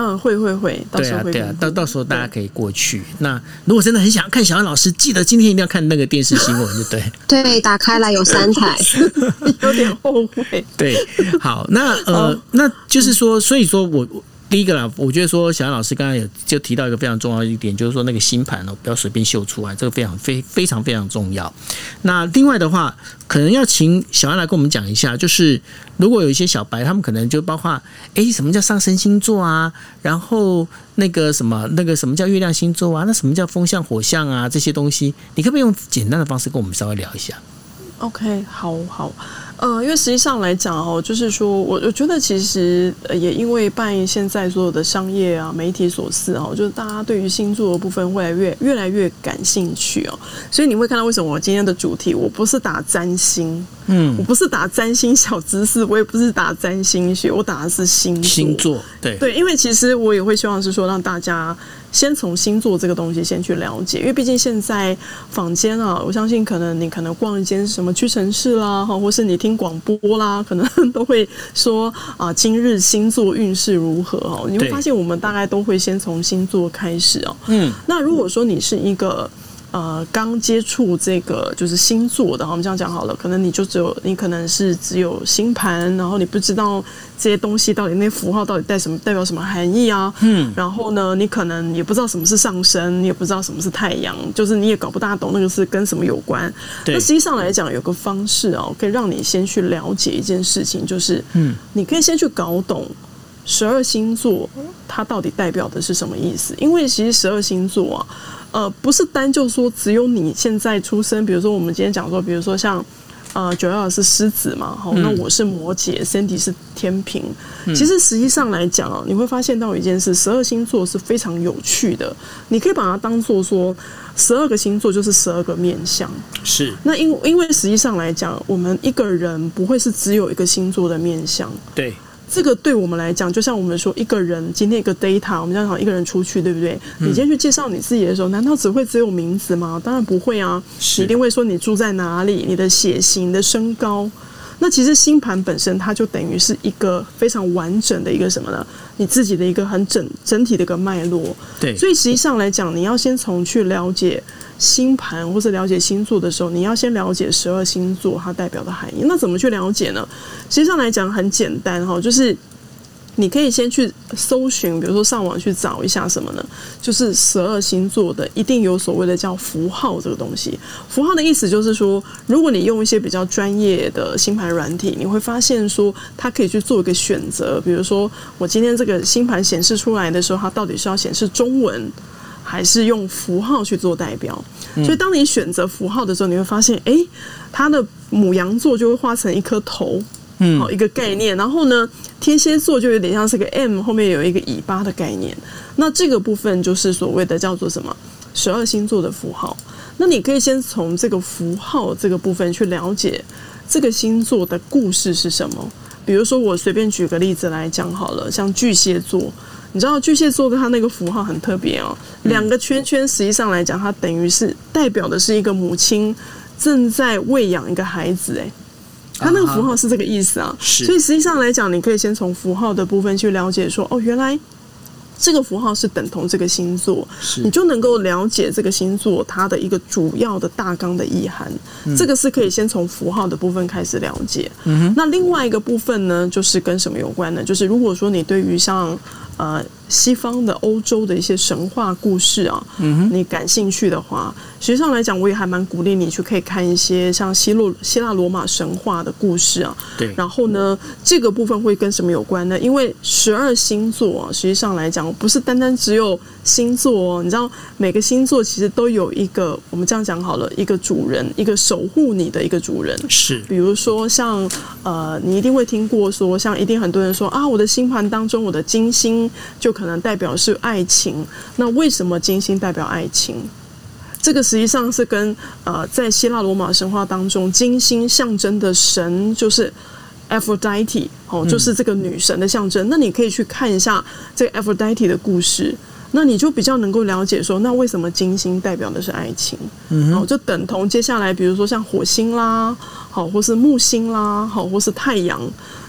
嗯，会会会，到对啊，对啊时候会公，布到到时候大家可以过去。那如果真的很想要看小安老师，记得今天一定要看那个电视新闻，对不对？对，打开来有三台，有点后悔。对，好，那呃，那就是说，所以说我我第一个啦，我觉得说小安老师刚刚有就提到一个非常重要的一点，就是说那个星盘哦，不要随便秀出来，这个非常非非常非常重要。那另外的话，可能要请小安来跟我们讲一下，就是如果有一些小白，他们可能就包括诶，什么叫上升星座啊，然后那个什么那个什么叫月亮星座啊，那什么叫风象火象啊，这些东西，你可不可以用简单的方式跟我们稍微聊一下？OK，好好，呃，因为实际上来讲哦，就是说我我觉得其实呃也因为拜现在所有的商业啊媒体所赐哦，就是大家对于星座的部分越来越越来越感兴趣哦，所以你会看到为什么我今天的主题我不是打占星，嗯我，不是打占星小知识，我也不是打占星学，我打的是星座。星座，对对，因为其实我也会希望是说让大家先从星座这个东西先去了解，因为毕竟现在坊间啊，我相信可能你可能逛一间什么屈臣氏啦，哈，或是你听广播啦，可能都会说啊，今日星座运势如何哦？你会对发现我们大概都会先从星座开始哦。嗯，那如果说你是一个呃刚接触这个就是星座的，我们这样讲好了，可能你就只有你可能是只有星盘，然后你不知道这些东西到底那符号到底代什么代表什么含义啊，嗯，然后呢，你可能也不知道什么是上升，你也不知道什么是太阳，就是你也搞不大懂那个是跟什么有关。对那实际上来讲，有个方式哦，可以让你先去了解一件事情，就是嗯，你可以先去搞懂十二星座它到底代表的是什么意思。因为其实十二星座啊，呃，不是单就说只有你现在出生，比如说我们今天讲说，比如说像。呃，九幺是狮子嘛，好，那我是摩羯，Cindy 是天平。其实实际上来讲哦，你会发现到一件事，十二星座是非常有趣的，你可以把它当做说，十二个星座就是十二个面相。是那因因为实际上来讲，我们一个人不会是只有一个星座的面相。对，这个对我们来讲，就像我们说一个人今天一个 data，我们这样讲一个人出去，对不对？你今天去介绍你自己的时候，难道只会只有名字吗？当然不会啊，你一定会说你住在哪里，你的血型、你的身高。那其实星盘本身它就等于是一个非常完整的一个什么呢？你自己的一个很整整体的一个脉络。对，所以实际上来讲，你要先从去了解星盘或者了解星座的时候，你要先了解十二星座它代表的含义。那怎么去了解呢？实际上来讲很简单哈，就是。你可以先去搜寻，比如说上网去找一下什么呢？就是十二星座的一定有所谓的叫符号这个东西。符号的意思就是说，如果你用一些比较专业的星盘软体，你会发现说，它可以去做一个选择。比如说，我今天这个星盘显示出来的时候，它到底是要显示中文，还是用符号去做代表？所以，当你选择符号的时候，你会发现，哎，它的母羊座就会画成一颗头。嗯，好一个概念，然后呢，天蝎座就有点像是个 M 后面有一个尾巴的概念。那这个部分就是所谓的叫做什么十二星座的符号。那你可以先从这个符号这个部分去了解这个星座的故事是什么。比如说，我随便举个例子来讲好了，像巨蟹座，你知道巨蟹座的它那个符号很特别哦，两个圈圈实际上来讲，它等于是代表的是一个母亲正在喂养一个孩子，哎。它那个符号是这个意思啊，所以实际上来讲，你可以先从符号的部分去了解，说哦，原来这个符号是等同这个星座，你就能够了解这个星座它的一个主要的大纲的意涵。这个是可以先从符号的部分开始了解。那另外一个部分呢，就是跟什么有关呢？就是如果说你对于像呃。西方的欧洲的一些神话故事啊，你感兴趣的话，实际上来讲，我也还蛮鼓励你去可以看一些像希洛希腊罗马神话的故事啊。对。然后呢，这个部分会跟什么有关呢？因为十二星座啊，实际上来讲，不是单单只有星座哦。你知道，每个星座其实都有一个，我们这样讲好了，一个主人，一个守护你的一个主人。是。比如说，像呃，你一定会听过说，像一定很多人说啊，我的星盘当中，我的金星就。可能代表是爱情，那为什么金星代表爱情？这个实际上是跟呃，在希腊罗马神话当中，金星象征的神就是 Aphrodite 哦，就是这个女神的象征。那你可以去看一下这个 Aphrodite 的故事。那你就比较能够了解说，那为什么金星代表的是爱情？嗯，好，就等同接下来，比如说像火星啦，好，或是木星啦，好，或是太阳，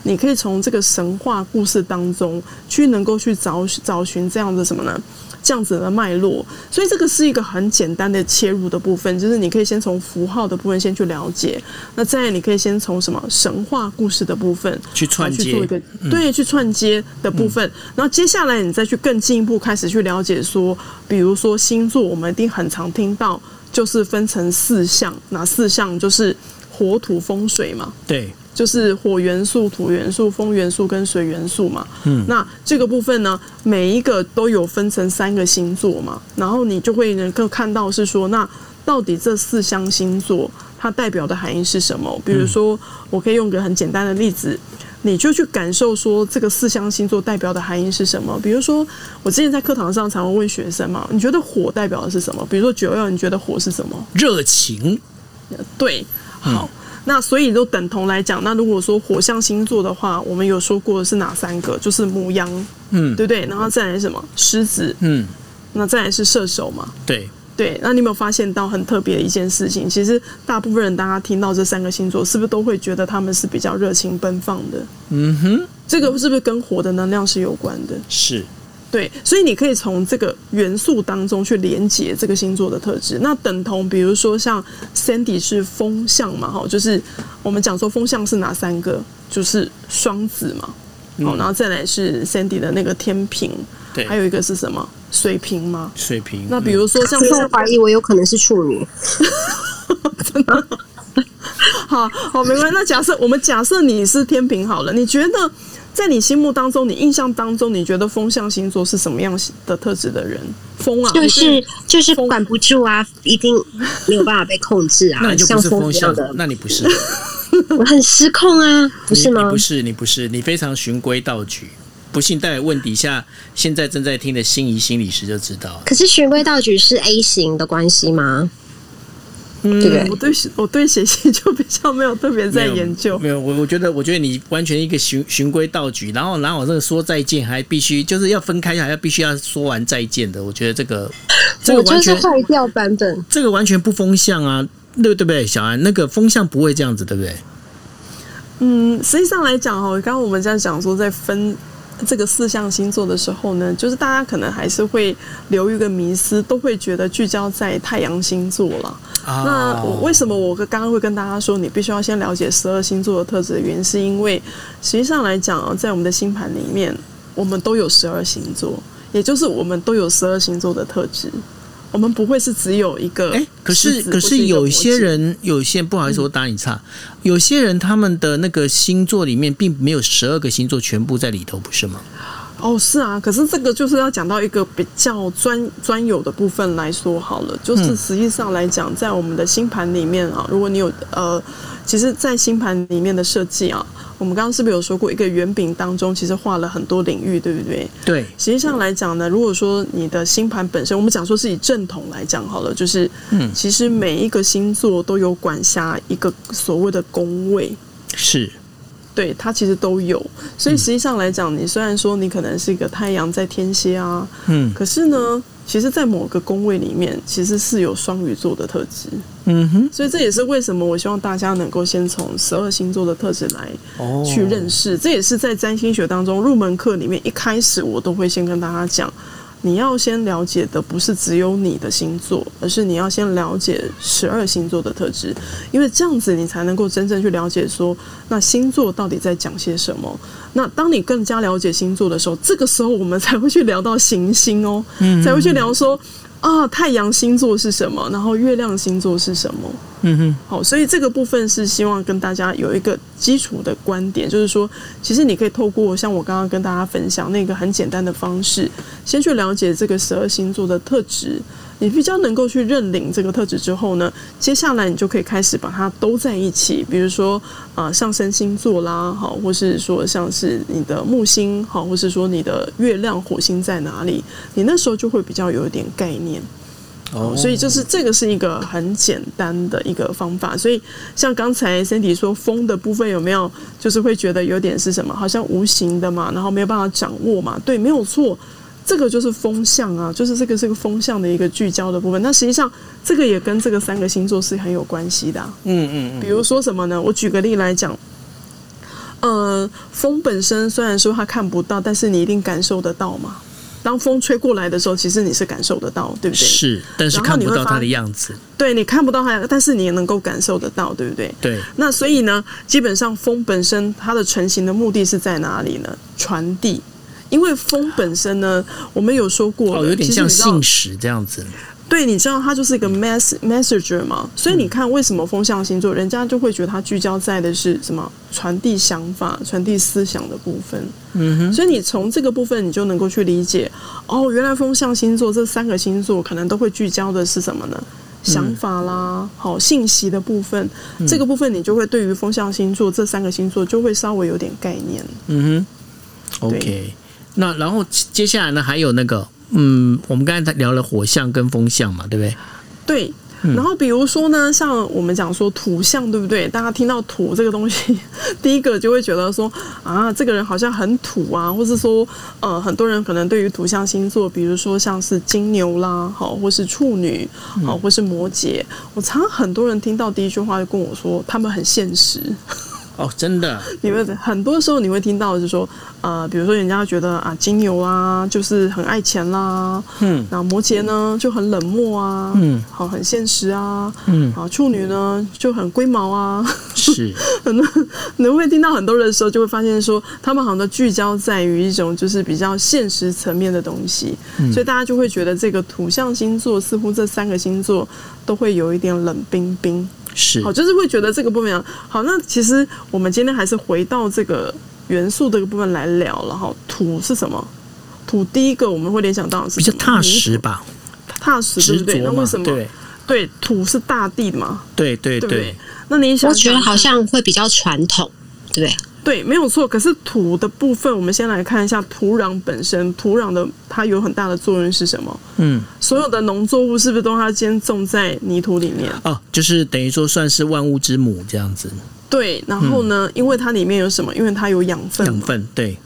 你可以从这个神话故事当中去能够去找找寻这样的什么呢？这样子的脉络，所以这个是一个很简单的切入的部分，就是你可以先从符号的部分先去了解，那再你可以先从什么神话故事的部分去串接，去做一个对，去串接的部分，然后接下来你再去更进一步开始去了解说，比如说星座，我们一定很常听到，就是分成四项，哪四项？就是火土风水嘛，对。就是火元素、土元素、风元素跟水元素嘛。嗯，那这个部分呢，每一个都有分成三个星座嘛。然后你就会能够看到是说，那到底这四项星座它代表的含义是什么？比如说，我可以用个很简单的例子，你就去感受说这个四象星座代表的含义是什么。比如说，我之前在课堂上常会问学生嘛，你觉得火代表的是什么？比如说九幺，你觉得火是什么？热情。对，好。那所以都等同来讲，那如果说火象星座的话，我们有说过是哪三个？就是母羊，嗯，对不对？然后再来什么？狮子，嗯，那再来是射手嘛？对对。那你有没有发现到很特别的一件事情？其实大部分人，大家听到这三个星座，是不是都会觉得他们是比较热情奔放的？嗯哼，这个是不是跟火的能量是有关的？是。对，所以你可以从这个元素当中去连接这个星座的特质。那等同，比如说像 Sandy 是风象嘛，哈，就是我们讲说风象是哪三个？就是双子嘛，好，然后再来是 Sandy 的那个天平，对，还有一个是什么？水瓶吗？水瓶。那比如说像，我怀疑我有可能是处女。真的？好好，没关系。那假设我们假设你是天平好了，你觉得？在你心目当中，你印象当中，你觉得风象星座是什么样的特质的人？风啊，就是就是管不住啊，一定没有办法被控制啊。那你就不是风象的，那你不是？我很失控啊，不是吗？不是，你不是，你非常循规蹈矩。不信，待会问底下现在正在听的心仪心理师就知道。可是循规蹈矩是 A 型的关系吗？嗯，我对我对写信就比较没有特别在研究。没有，我我觉得，我觉得你完全一个循循规蹈矩，然后然后这个说再见还必须就是要分开，还要必须要说完再见的。我觉得这个这个完全坏掉版本，这个完全不风向啊，对对不对？小安，那个风向不会这样子，对不对？嗯，实际上来讲哈，刚刚我们在讲说在分这个四象星座的时候呢，就是大家可能还是会留一个迷思，都会觉得聚焦在太阳星座了。啊那我为什么我刚刚会跟大家说，你必须要先了解十二星座的特质的原因，是因为实际上来讲啊，在我们的星盘里面，我们都有十二星座，也就是我们都有十二星座的特质。我们不会是只有一个哎，可是可是有些人，有些不好意思，我打你岔，有些人他们的那个星座里面并没有十二个星座全部在里头，不是吗？哦，是啊，可是这个就是要讲到一个比较专专有的部分来说好了，就是嗯。实际上来讲，在我们的星盘里面啊，如果你有呃，其实，在星盘里面的设计啊，我们刚刚是不是有说过，一个圆饼当中其实画了很多领域，对不对？对，实际上来讲呢，如果说你的星盘本身，我们讲说是以正统来讲好了，就是，嗯。其实每一个星座都有管辖一个所谓的宫位，是，对，它其实都有。所以实际上来讲，你虽然说你可能是一个太阳在天蝎啊，嗯可是呢，其实，在某个宫位里面，其实是有双鱼座的特质。嗯哼，所以这也是为什么我希望大家能够先从十二星座的特质来哦去认识。这也是在占星学当中入门课里面一开始我都会先跟大家讲，你要先了解的不是只有你的星座，而是你要先了解十二星座的特质，因为这样子你才能够真正去了解说，那星座到底在讲些什么。那当你更加了解星座的时候，这个时候我们才会去聊到行星哦，才会去聊说。啊，太阳星座是什么？然后月亮星座是什么？嗯哼，好，所以这个部分是希望跟大家有一个基础的观点，就是说，其实你可以透过像我刚刚跟大家分享那个很简单的方式，先去了解这个十二星座的特质，你比较能够去认领这个特质之后呢，接下来你就可以开始把它都在一起，比如说呃上升星座啦，好，或是说像是你的木星，好，或是说你的月亮、火星在哪里，你那时候就会比较有一点概念。哦所以就是这个是一个很简单的一个方法。所以像刚才 Cindy 说风的部分有没有，就是会觉得有点是什么，好像无形的嘛，然后没有办法掌握嘛？对，没有错。这个就是风向啊，就是这个是个风向的一个聚焦的部分。那实际上，这个也跟这个三个星座是很有关系的、啊。嗯嗯嗯，比如说什么呢？我举个例来讲，呃，风本身虽然说它看不到，但是你一定感受得到嘛。当风吹过来的时候，其实你是感受得到，对不对？是，但是你看不到它的样子，对你看不到它，但是你也能够感受得到，对不对？对，那所以呢，基本上风本身它的成型的目的是在哪里呢？传递。因为风本身呢，我们有说过的，哦，有点像信使这样子，对，你知道它就是一个 mess messenger 嘛，所以你看为什么风象星座人家就会觉得它聚焦在的是什么传递想法、传递思想的部分。嗯哼，所以你从这个部分，你就能够去理解，哦，原来风象星座这三个星座可能都会聚焦的是什么呢？想法啦，好、信息的部分，这个部分你就会对于风象星座这三个星座就会稍微有点概念。嗯哼，OK，那然后接下来呢，还有那个，嗯，我们刚才聊了火象跟风象嘛，对不对？对，然后比如说呢，像我们讲说土象，对不对？大家听到土这个东西，第一个就会觉得说啊，这个人好像很土啊，或是说呃，很多人可能对于土象星座，比如说像是金牛啦，好，或是处女，好，或是摩羯，我常常很多人听到第一句话就跟我说，他们很现实。哦，真的，你会很多时候你会听到，就是说，呃，比如说人家觉得啊，金牛啊，就是很爱钱啦，嗯。然后摩羯呢就很冷漠啊，嗯。好，很现实啊，嗯，啊，处女呢就很龟毛啊，是，很多你会听到很多人的时候，就会发现说，他们好像都聚焦在于一种就是比较现实层面的东西，嗯。所以大家就会觉得这个土象星座似乎这三个星座都会有一点冷冰冰。是好，，就是会觉得这个部分好。那其实我们今天还是回到这个元素这个部分来聊了哈。土是什么？土第一个我们会联想到的是比较踏实吧，踏实，对执不对？那着嘛为什，么？对对，土是大地嘛，对对对？那你想想我觉得好像会比较传统，对不对？对，没有错。可是土的部分，我们先来看一下土壤本身。土壤的它有很大的作用是什么？嗯，所有的农作物是不是都它先种在泥土里面？哦，就是等于说算是万物之母这样子，对，然后呢，因为它里面有什么？因为它有养分嘛。养分，对，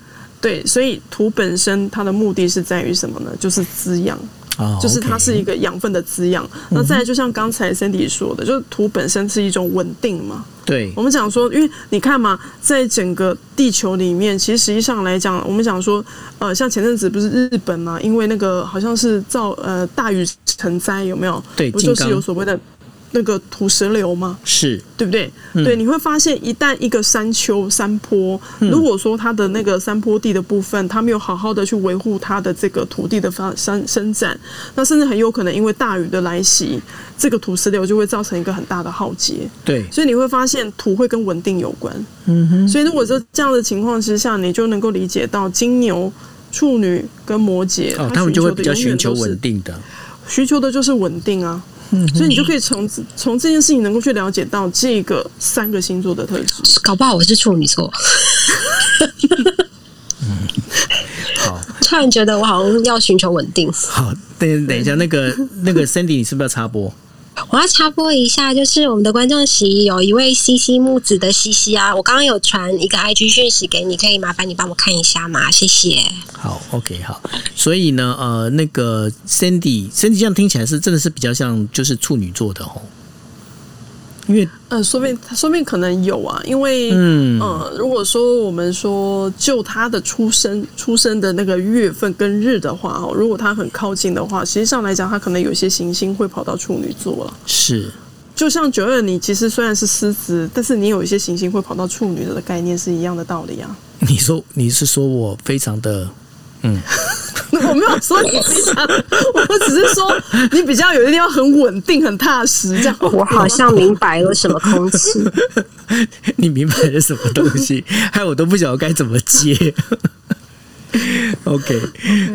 对，所以土本身它的目的是在于什么呢？就是滋养。哦，就是它是一个养分的滋养。那再来，就像刚才 Cindy 说的，就是土本身是一种稳定嘛。对我们讲说，因为你看嘛，在整个地球里面，其实实际上来讲，我们讲说，呃，像前阵子不是日本嘛，因为那个好像是造呃大雨成灾，有没有？对不就是有所谓的那个土石流吗？是对不对？嗯对，你会发现，一旦一个山丘、山坡，如果说它的那个山坡地的部分，它没有好好的去维护它的这个土地的发生生长，那甚至很有可能因为大雨的来袭，这个土石流就会造成一个很大的浩劫。对，所以你会发现土会跟稳定有关。嗯哼，所以如果说这样的情况之下，你就能够理解到金牛、处女跟摩羯，他们就会比较寻求稳定的，需求的就是稳定啊。所以你就可以从从这件事情能够去了解到这个三个星座的特质。搞不好我是处女座，好突然觉得我好像要寻求稳定。好，等等一下，那个那个 Sandy，你是不是要插播？我要插播一下，就是我们的观众席有一位西西木子的西西啊，我刚刚有传一个 IG 讯息给你，可以麻烦你帮我看一下吗？谢谢。好，OK，好。所以呢，呃，那个 Cindy，Cindy 这样听起来是真的是比较像就是处女座的哦，因为呃，说不定说不定可能有啊，因为嗯呃，如果说我们说就他的出生出生的那个月份跟日的话，哦，如果他很靠近的话，实际上来讲，他可能有些行星会跑到处女座了。是就像九二，你其实虽然是狮子，但是你有一些行星会跑到处女的概念是一样的道理啊。你说你是说我非常的 我没有说你非常，我只是说你比较有一定要很稳定、很踏实这样。我好像明白了什么空气。你明白了什么东西，害我都不晓得该怎么接。OK，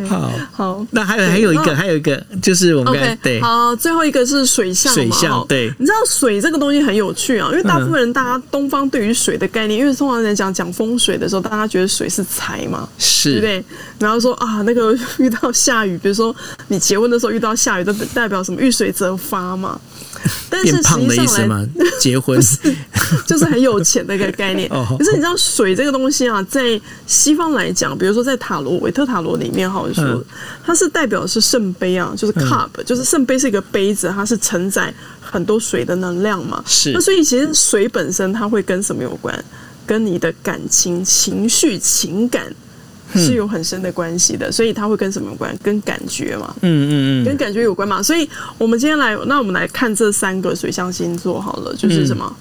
好，好。那还有还有一个还有一个就是我们对好，最后一个是水象嘛，水象对你知道水这个东西很有趣啊，因为大部分人，大家东方对于水的概念，因为通常来讲讲风水的时候，大家觉得水是财嘛，是对不是对？然后说啊，那个遇到下雨，比如说你结婚的时候遇到下雨，都代表什么？遇水则发嘛。但是实变胖的际上来意思吗？结婚 就是很有钱的一个概念。哦可是你知道水这个东西啊，在西方来讲，比如说在塔罗韦特塔罗里面，好像说嗯它是代表的是圣杯啊，就是 cup，、就是圣杯是一个杯子，它是承载很多水的能量嘛。是那所以其实水本身它会跟什么有关？跟你的感情、情绪、情感。是有很深的关系的，所以它会跟什么有关？跟感觉嘛。嗯嗯嗯，跟感觉有关嘛，所以我们今天来，那我们来看这三个水象星座好了，就是什么、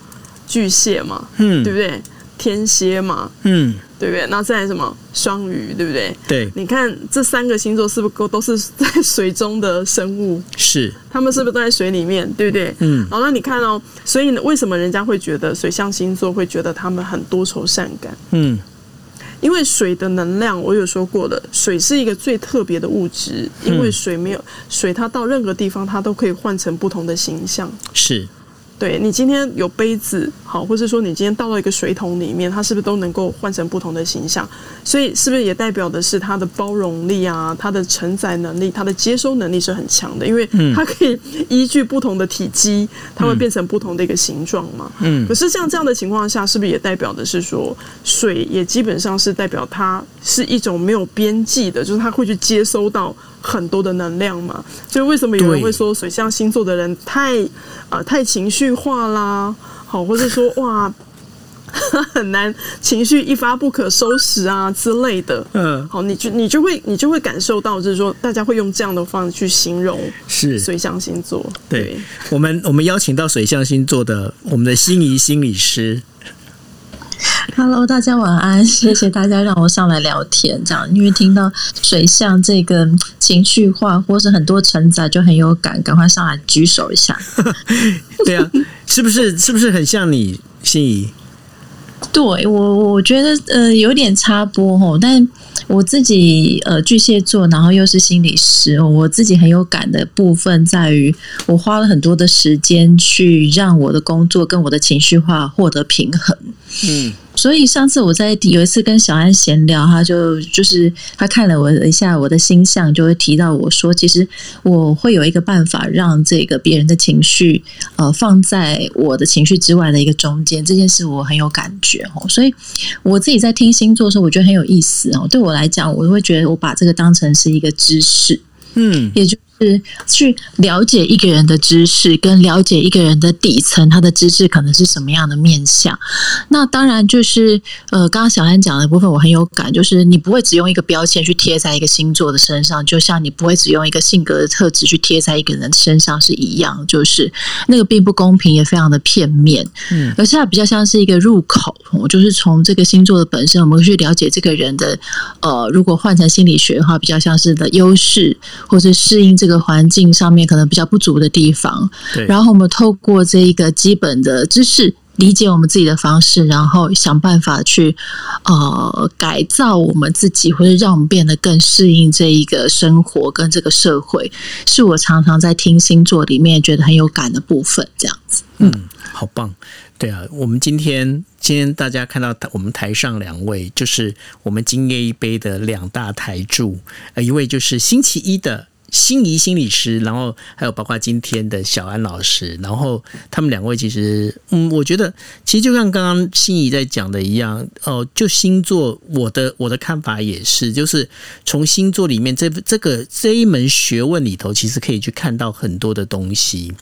巨蟹嘛，嗯对不对？天蝎嘛，嗯，对不对？那再来什么双鱼，对不对？对，你看这三个星座是不是都是在水中的生物？是他们是不是都在水里面，对不对？嗯好，那你看哦，所以呢为什么人家会觉得水象星座会觉得他们很多愁善感？嗯因为水的能量，我有说过的，水是一个最特别的物质，因为水没有水，它到任何地方它都可以换成不同的形象。是对你今天有杯子好，或是说你今天倒到一个水桶里面，它是不是都能够换成不同的形象？所以是不是也代表的是它的包容力啊，它的承载能力、它的接收能力是很强的？因为它可以依据不同的体积，它会变成不同的一个形状嘛。嗯可是像这样的情况下，是不是也代表的是说，水也基本上是代表它是一种没有边际的，就是它会去接收到很多的能量嘛？所以为什么有人会说水象星座的人太啊、太情绪化啦？好，或者说哇。很难情绪一发不可收拾啊之类的，嗯好，你就你就会你就会感受到，就是说大家会用这样的方式去形容是，水象星座，对我们我们邀请到水象星座的我们的心仪心理师，Hello，大家晚安，谢谢大家让我上来聊天，这样因为听到水象这个情绪化或是很多承载就很有感，赶快上来举手一下。对啊，是不是是不是很像你心仪？对我，我觉得呃有点插播吼，但我自己呃巨蟹座，然后又是心理师，我自己很有感的部分在于，我花了很多的时间去让我的工作跟我的情绪化获得平衡。嗯所以上次我在有一次跟小安闲聊，他就就是他看了我一下我的星象，就会提到我说，其实我会有一个办法让这个别人的情绪呃放在我的情绪之外的一个中间，这件事我很有感觉哦。所以我自己在听星座的时候，我觉得很有意思哦。对我来讲，我会觉得我把这个当成是一个知识，嗯也就是是去了解一个人的知识，跟了解一个人的底层，他的知识可能是什么样的面相。那当然就是呃，刚刚小安讲的部分，我很有感，就是你不会只用一个标签去贴在一个星座的身上，就像你不会只用一个性格的特质去贴在一个人身上是一样，就是那个并不公平，也非常的片面。嗯，而是它比较像是一个入口，我就是从这个星座的本身，我们去了解这个人的呃，如果换成心理学的话，比较像是的优势，或是适应这。这个环境上面可能比较不足的地方，然后我们透过这一个基本的知识，理解我们自己的方式，然后想办法去呃改造我们自己，或者让我们变得更适应这一个生活跟这个社会，是我常常在听星座里面觉得很有感的部分。这样子，嗯，好棒，对啊，我们今天今天大家看到我们台上两位，就是我们今夜一杯的两大台柱，呃，一位就是星期一的。心仪心理师，然后还有包括今天的小安老师，然后他们两位其实，嗯，我觉得其实就像刚刚心仪在讲的一样，哦，就星座，我的我的看法也是，就是从星座里面这这个这一门学问里头，其实可以去看到很多的东西。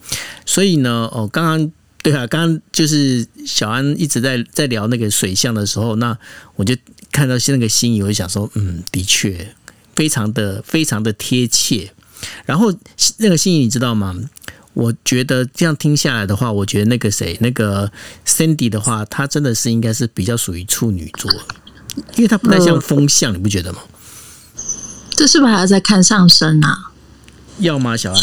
所以呢，哦，刚刚对啊，刚刚就是小安一直在在聊那个水象的时候，那我就看到那个心仪，我就想说，嗯，的确非常的非常的贴切。然后那个心仪你知道吗？我觉得这样听下来的话，我觉得那个谁，那个 Cindy 的话，她真的是应该是比较属于处女座，因为她不太像风象，你不觉得吗？这是不是还要再看上升啊？要吗，小安？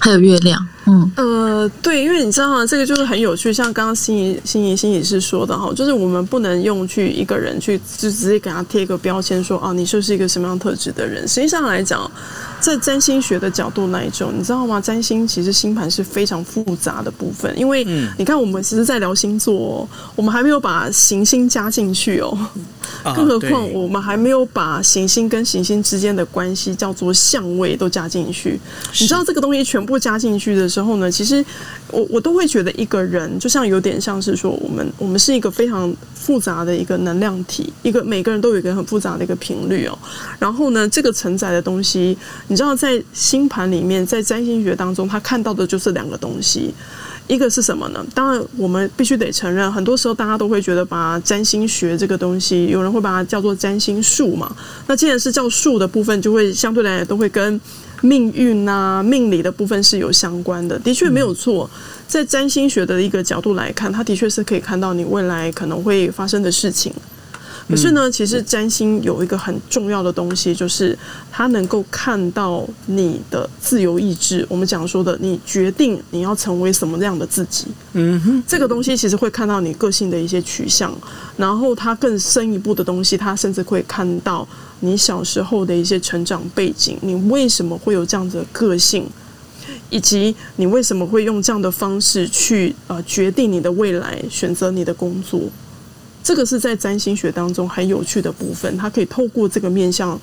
还有月亮，嗯，呃，对，因为你知道吗？这个就是很有趣，像刚刚心仪、心仪、心仪是说的哈，就是我们不能用去一个人去就直接给他贴一个标签，说啊，你就是一个什么样特质的人。实际上来讲。在占星学的角度那一种，你知道吗？占星其实星盘是非常复杂的部分，因为你看，我们其实，在聊星座，哦我们还没有把行星加进去哦。更何况，我们还没有把行星跟行星之间的关系叫做相位都加进去。你知道这个东西全部加进去的时候之后呢，其实我我都会觉得一个人就像有点像是说，我们我们是一个非常复杂的一个能量体，一个每个人都有一个很复杂的一个频率哦。然后呢，这个承载的东西。你知道，在星盘里面，在占星学当中，他看到的就是两个东西，一个是什么呢？当然，我们必须得承认，很多时候大家都会觉得把占星学这个东西，有人会把它叫做占星术嘛。那既然是叫术的部分，就会相对来讲都会跟命运啊、命理的部分是有相关的。的确没有错，在占星学的一个角度来看，它的确是可以看到你未来可能会发生的事情。可是呢，其实占星有一个很重要的东西，就是它能够看到你的自由意志。我们讲说的，你决定你要成为什么样的自己。嗯哼，这个东西其实会看到你个性的一些取向，然后它更深一步的东西，它甚至会看到你小时候的一些成长背景，你为什么会有这样子的个性，以及你为什么会用这样的方式去呃决定你的未来，选择你的工作。这个是在占星学当中很有趣的部分，它可以透过这个面相，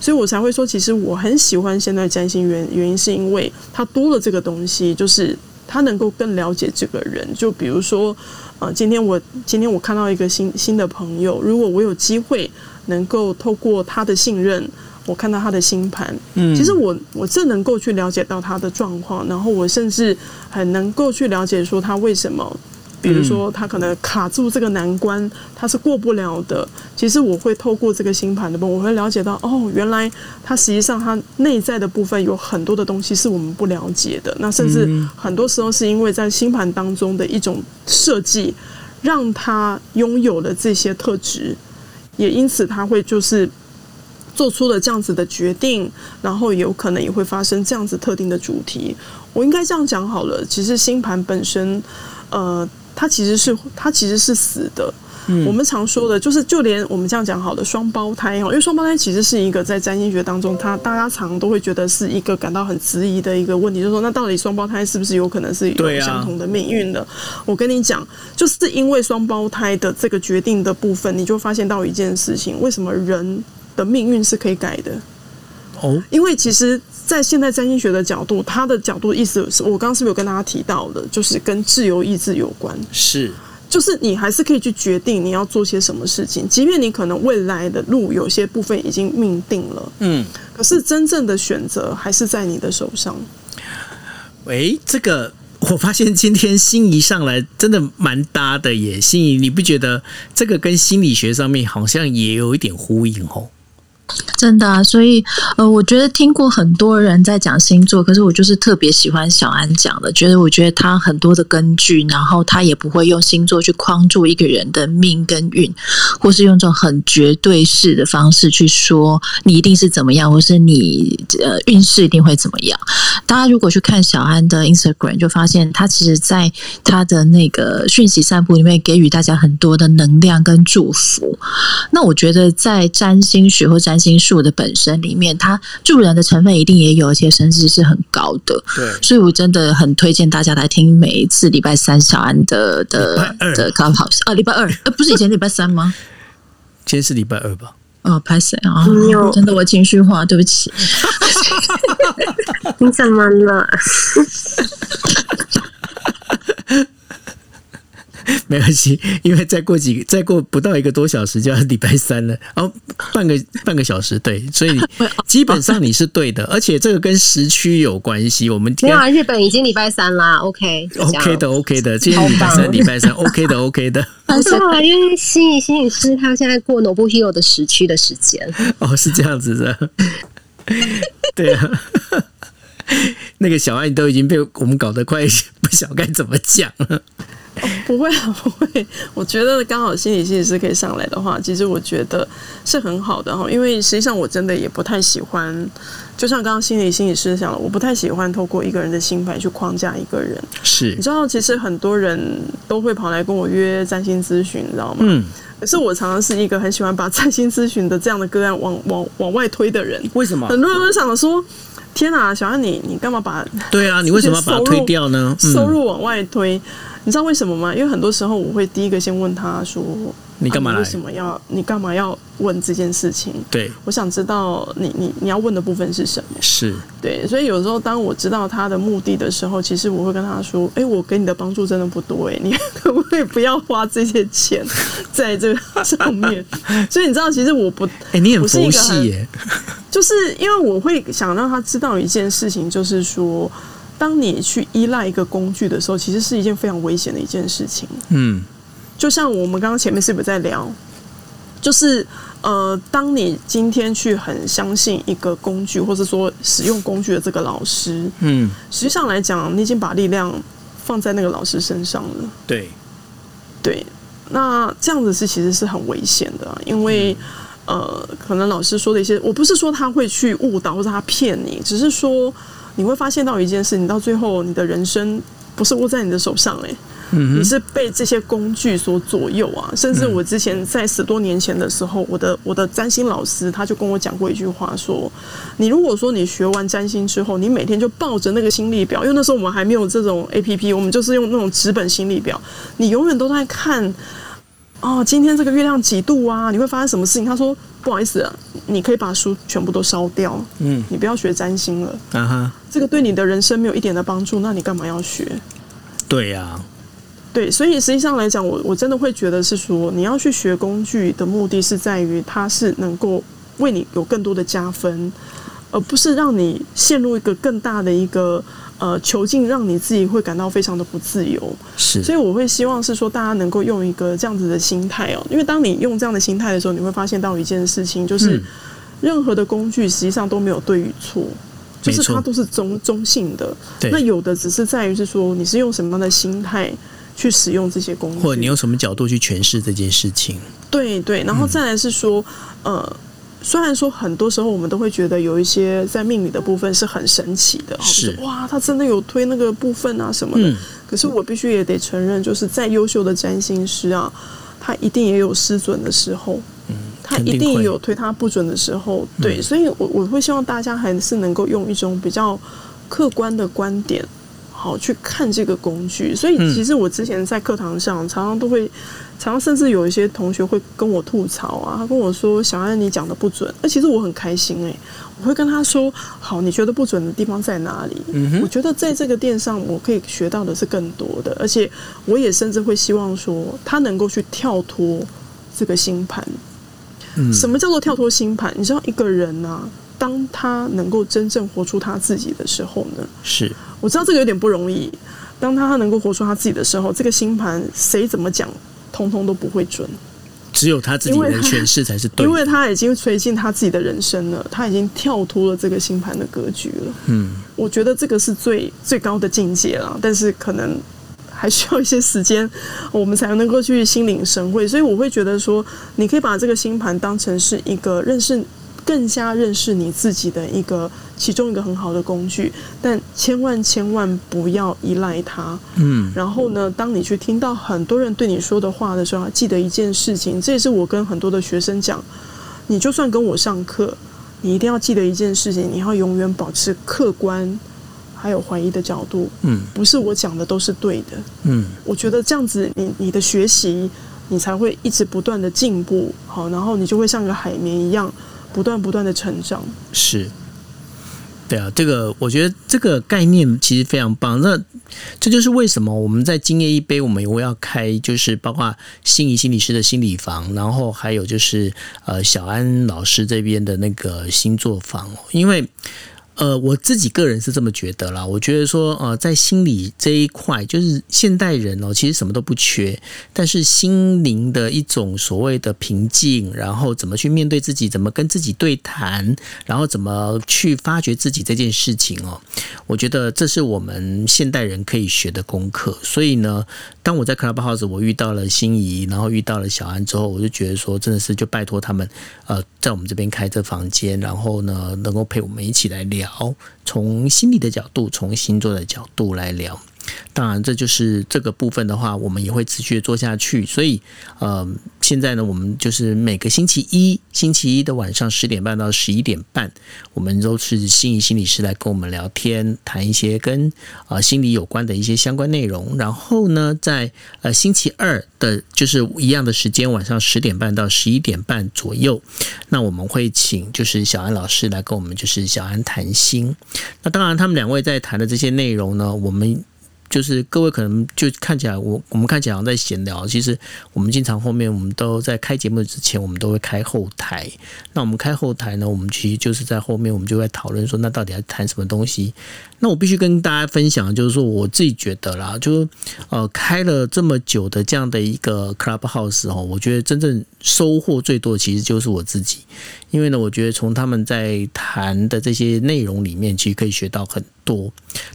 所以我才会说，其实我很喜欢现在占星原原因是因为它多了这个东西，就是它能够更了解这个人。就比如说，呃，今天我今天我看到一个新新的朋友，如果我有机会能够透过他的信任，我看到他的星盘，嗯，其实我我正能够去了解到他的状况，然后我甚至很能够去了解说他为什么。比如说，他可能卡住这个难关，他是过不了的。其实我会透过这个星盘的部分，我会了解到，哦，原来他实际上他内在的部分有很多的东西是我们不了解的。那甚至很多时候是因为在星盘当中的一种设计，让他拥有了这些特质，也因此他会就是做出了这样子的决定，然后有可能也会发生这样子特定的主题。我应该这样讲好了，其实星盘本身，呃。它其实是它其实是死的。我们常说的，就是就连我们这样讲好的双胞胎哦，因为双胞胎其实是一个在占星学当中，他大家常都会觉得是一个感到很质疑的一个问题，就是说，那到底双胞胎是不是有可能是有相同的命运的？我跟你讲，就是因为双胞胎的这个决定的部分，你就发现到一件事情：为什么人的命运是可以改的？哦，因为其实。在现代占星学的角度，他的角度意思是我刚刚是不是有跟大家提到的，就是跟自由意志有关。是，就是你还是可以去决定你要做些什么事情，即便你可能未来的路有些部分已经命定了，嗯，可是真正的选择还是在你的手上。喂，这个我发现今天心仪上来真的蛮搭的耶。心仪，你不觉得这个跟心理学上面好像也有一点呼应哦？真的啊，所以呃，我觉得听过很多人在讲星座，可是我就是特别喜欢小安讲的，觉得我觉得他很多的根据，然后他也不会用星座去框住一个人的命跟运，或是用这种很绝对式的方式去说你一定是怎么样，或是你呃运势一定会怎么样。大家如果去看小安的 Instagram，就发现他其实在他的那个讯息散布里面给予大家很多的能量跟祝福。那我觉得在占星学或占星术的本身里面，它助人的成分一定也有，而且甚至是很高的。对所以我真的很推荐大家来听每一次礼拜三小安的的的 Clubhouse 啊，礼拜二呃不是以前礼拜三吗？今天是礼拜二吧？哦，拍谁啊？真的我情绪化，对不起。你怎么了？没关系，因为再过几再过不到一个多小时就要礼拜三了，哦，半个半个小时，对，所以 基本上你是对的，而且这个跟时区有关系。我们今天没有啊，日本已经礼拜三啦，OK 就这样 OK 的，OK 的，今天礼拜三，礼拜三 OK 的，OK 的。不是啊，因为心理心理师他现在过 Nobu Hero 的时区的时间，哦，是这样子的，对啊。那个小爱都已经被我们搞得快不晓该怎么讲了。不会啊，不会。我觉得刚好心理心理师可以上来的话，其实我觉得是很好的哈。因为实际上我真的也不太喜欢，就像刚刚心理心理师讲了，我不太喜欢透过一个人的心牌去框架一个人。是你，知道，其实很多人都会跑来跟我约占星咨询，你知道吗？嗯，可是我常常是一个很喜欢把占星咨询的这样的个案往 往往外推的人。为什么？很多人都想说：“天哪、小安你你干嘛把对啊，你为什么要把它推掉呢？嗯，收入往外推？你知道为什么吗？因为很多时候我会第一个先问他说：“你干嘛来啊为什么要你干嘛要问这件事情？对，我想知道你你你要问的部分是什么？是，对，所以有时候当我知道他的目的的时候，其实我会跟他说：“哎、我给你的帮助真的不多哎、你 可不可以不要花这些钱 在这个上面？” 所以你知道，其实我不哎、你很我是一佛系耶，就是因为我会想让他知道一件事情，就是说，当你去依赖一个工具的时候，其实是一件非常危险的一件事情。嗯，就像我们刚刚前面是不是在聊，就是呃，当你今天去很相信一个工具，或者说使用工具的这个老师，嗯，实际上来讲，你已经把力量放在那个老师身上了。对，对，那这样子是其实是很危险的啊、因为呃，可能老师说的一些，我不是说他会去误导或者他骗你，只是说你会发现到一件事，你到最后你的人生不是握在你的手上嘞、嗯你是被这些工具所左右啊！甚至我之前在十多年前的时候，我的我的占星老师他就跟我讲过一句话说：你如果说你学完占星之后，你每天就抱着那个心力表，因为那时候我们还没有这种 A P P，我们就是用那种纸本心力表，你永远都在看。哦，今天这个月亮几度啊？你会发生什么事情？他说：“不好意思、啊，你可以把书全部都烧掉，嗯，你不要学占星了，啊哈，这个对你的人生没有一点的帮助，那你干嘛要学？”对呀、对，所以实际上来讲，我我真的会觉得是说，你要去学工具的目的是在于它是能够为你有更多的加分，而不是让你陷入一个更大的一个呃囚禁，让你自己会感到非常的不自由。是，所以我会希望是说，大家能够用一个这样子的心态哦，因为当你用这样的心态的时候，你会发现到一件事情，就是嗯任何的工具实际上都没有对与错。就是它都是中中性的，对那有的只是在于是说你是用什么样的心态去使用这些工具，或者你用什么角度去诠释这件事情？对对，然后再来是说，呃，虽然说很多时候我们都会觉得有一些在命理的部分是很神奇的，是就是哇，他真的有推那个部分啊什么的。嗯可是我必须也得承认，就是再优秀的占星师啊，他一定也有失准的时候。他一定会有推他不准的时候，对，嗯所以我我会希望大家还是能够用一种比较客观的观点，好去看这个工具。所以其实我之前在课堂上常常都会，常常甚至有一些同学会跟我吐槽啊，他跟我说：“小安，你讲的不准。”那其实我很开心哎，我会跟他说：“好，你觉得不准的地方在哪里？”我觉得在这个店上我可以学到的是更多的，而且我也甚至会希望说他能够去跳脱这个星盘。什么叫做跳脱星盘？你知道一个人呢，当他能够真正活出他自己的时候呢？是，我知道这个有点不容易。当他能够活出他自己的时候，这个星盘谁怎么讲，通通都不会准。只有他自己的诠释才是对的，因为他已经垂进他自己的人生了，他已经跳脱了这个星盘的格局了。嗯，我觉得这个是最最高的境界了，但是可能。还需要一些时间，我们才能够去心领神会。所以我会觉得说，你可以把这个星盘当成是一个认识、更加认识你自己的一个其中一个很好的工具，但千万千万不要依赖它。嗯。然后呢，当你去听到很多人对你说的话的时候，记得一件事情，这也是我跟很多的学生讲：你就算跟我上课，你一定要记得一件事情，你要永远保持客观。还有怀疑的角度，嗯，不是我讲的都是对的，嗯，我觉得这样子，你你的学习，你才会一直不断的进步，好，然后你就会像个海绵一样，不断不断的成长。是，对啊，这个我觉得这个概念其实非常棒。那这就是为什么我们在今夜一杯，我们也要开，就是包括心仪心理师的心理房，然后还有就是呃小安老师这边的那个星座房，因为。呃，我自己个人是这么觉得啦。我觉得说，呃，在心理这一块，就是现代人哦，其实什么都不缺，但是心灵的一种所谓的平静，然后怎么去面对自己，怎么跟自己对谈，然后怎么去发掘自己这件事情哦，我觉得这是我们现代人可以学的功课。所以呢，当我在 Clubhouse 我遇到了心仪，然后遇到了小安之后，我就觉得说，真的是就拜托他们，呃，在我们这边开这房间，然后呢，能够陪我们一起来聊。从心理的角度，从星座的角度来聊。当然，这就是这个部分的话，我们也会持续做下去。所以，呃，现在呢，我们就是每个星期一，星期一的晚上十点半到十一点半，我们都是心仪心理师来跟我们聊天，谈一些跟啊心理有关的一些相关内容。然后呢，在呃星期二的，就是一样的时间，晚上十点半到十一点半左右，那我们会请就是小安老师来跟我们就是小安谈心。那当然，他们两位在谈的这些内容呢，我们。就是各位可能就看起来，我我们看起来好像在闲聊，其实我们经常后面我们都在开节目之前，我们都会开后台。那我们开后台呢，我们其实就是在后面，我们就在讨论说，那到底要谈什么东西？那我必须跟大家分享，就是说我自己觉得啦，就呃开了这么久的这样的一个 Clubhouse 哦，我觉得真正收获最多的其实就是我自己，因为呢，我觉得从他们在谈的这些内容里面，其实可以学到很多。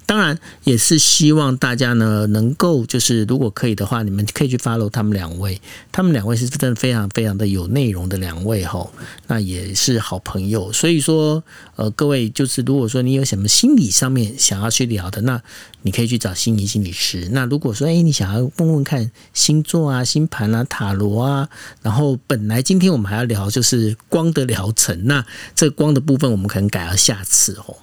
当然，也是希望大家呢能够就是如果可以的话，你们可以去 follow 他们两位，他们两位是真的非常非常的有内容的两位哈，那也是好朋友。所以说，呃，各位就是如果说你有什么心理上面想要去聊的，那你可以去找心理心理师。那如果说哎，你想要问问看星座啊、星盘啊、塔罗啊，然后本来今天我们还要聊就是光的疗程，那这光的部分我们可能改到下次哦。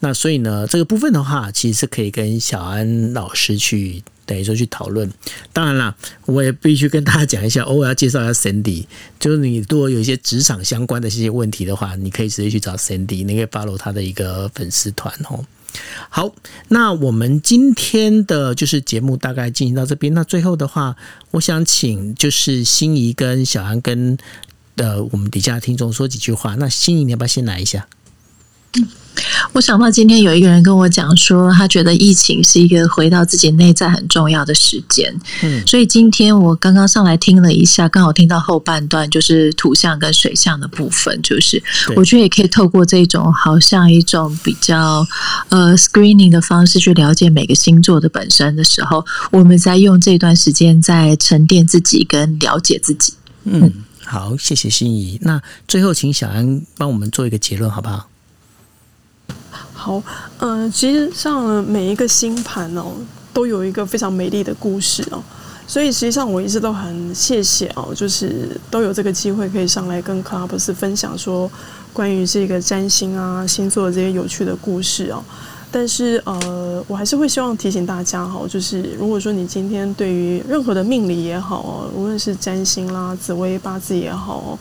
那所以呢，这个部分的话，其实是可以跟小安老师去等于说去讨论。当然啦，我也必须跟大家讲一下，偶尔要介绍一下 Cindy。就是你如果有一些职场相关的这些问题的话，你可以直接去找 Cindy，你可以 follow 他的一个粉丝团哦。好，那我们今天的就是节目大概进行到这边。那最后的话，我想请就是心仪跟小安跟呃我们底下的听众说几句话。那心仪，你要不要先来一下？我想到今天有一个人跟我讲说，他觉得疫情是一个回到自己内在很重要的时间。嗯，所以今天我刚刚上来听了一下，刚好听到后半段就是土象跟水象的部分，就是我觉得也可以透过这种好像一种比较呃 screening 的方式去了解每个星座的本身的时候，我们在用这段时间在沉淀自己跟了解自己。嗯，好，谢谢心仪。那最后请小安帮我们做一个结论，好不好？好，嗯，其实像每一个星盘哦，都有一个非常美丽的故事哦，所以实际上我一直都很谢谢哦，就是都有这个机会可以上来跟克拉布斯分享说关于这个占星啊星座这些有趣的故事哦。但是呃，我还是会希望提醒大家哈，就是如果说你今天对于任何的命理也好，无论是占星啦、紫微八字也好，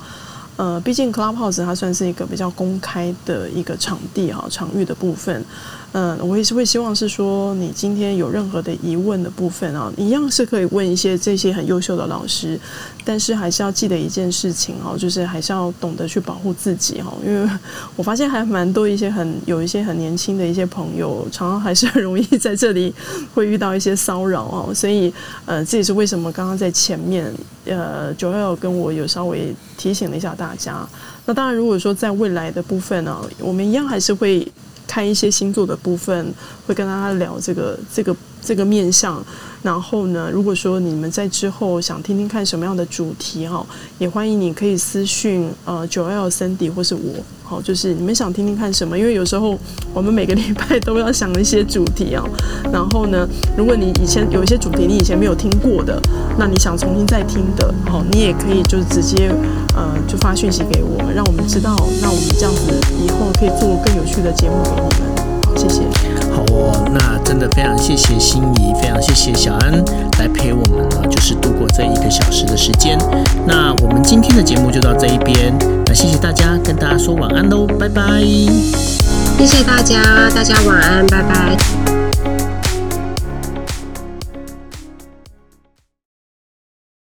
呃，毕竟 Clubhouse 它算是一个比较公开的一个场地哈，场域的部分。嗯，我也是会希望是说，你今天有任何的疑问的部分啊，一样是可以问一些这些很优秀的老师，但是还是要记得一件事情哦，就是还是要懂得去保护自己哈，因为 我发现还蛮多一些很有一些很年轻的一些朋友，常常还是很容易在这里 会遇到一些骚扰哦，所以呃，这也是为什么刚刚在前面呃九幺跟我有稍微提醒了一下大家。那当然，如果说在未来的部分呢，我们一样还是会。看一些星座的部分，会跟大家聊这个这个这个面相。然后呢，如果说你们在之后想听听看什么样的主题哈，也欢迎你可以私讯呃九 L Cindy 或是我，好，就是你们想听听看什么？因为有时候我们每个礼拜都要想一些主题啊。然后呢，如果你以前有一些主题你以前没有听过的，那你想重新再听的，好，你也可以就直接呃就发讯息给我们，让我们知道，那我们这样子以后可以做更有趣的节目给你们。好，谢谢。那真的非常谢谢心仪，非常谢谢小安来陪我们呢，就是度过这一个小时的时间。那我们今天的节目就到这一边，那谢谢大家，跟大家说晚安喽，拜拜。谢谢大家，大家晚安，拜拜。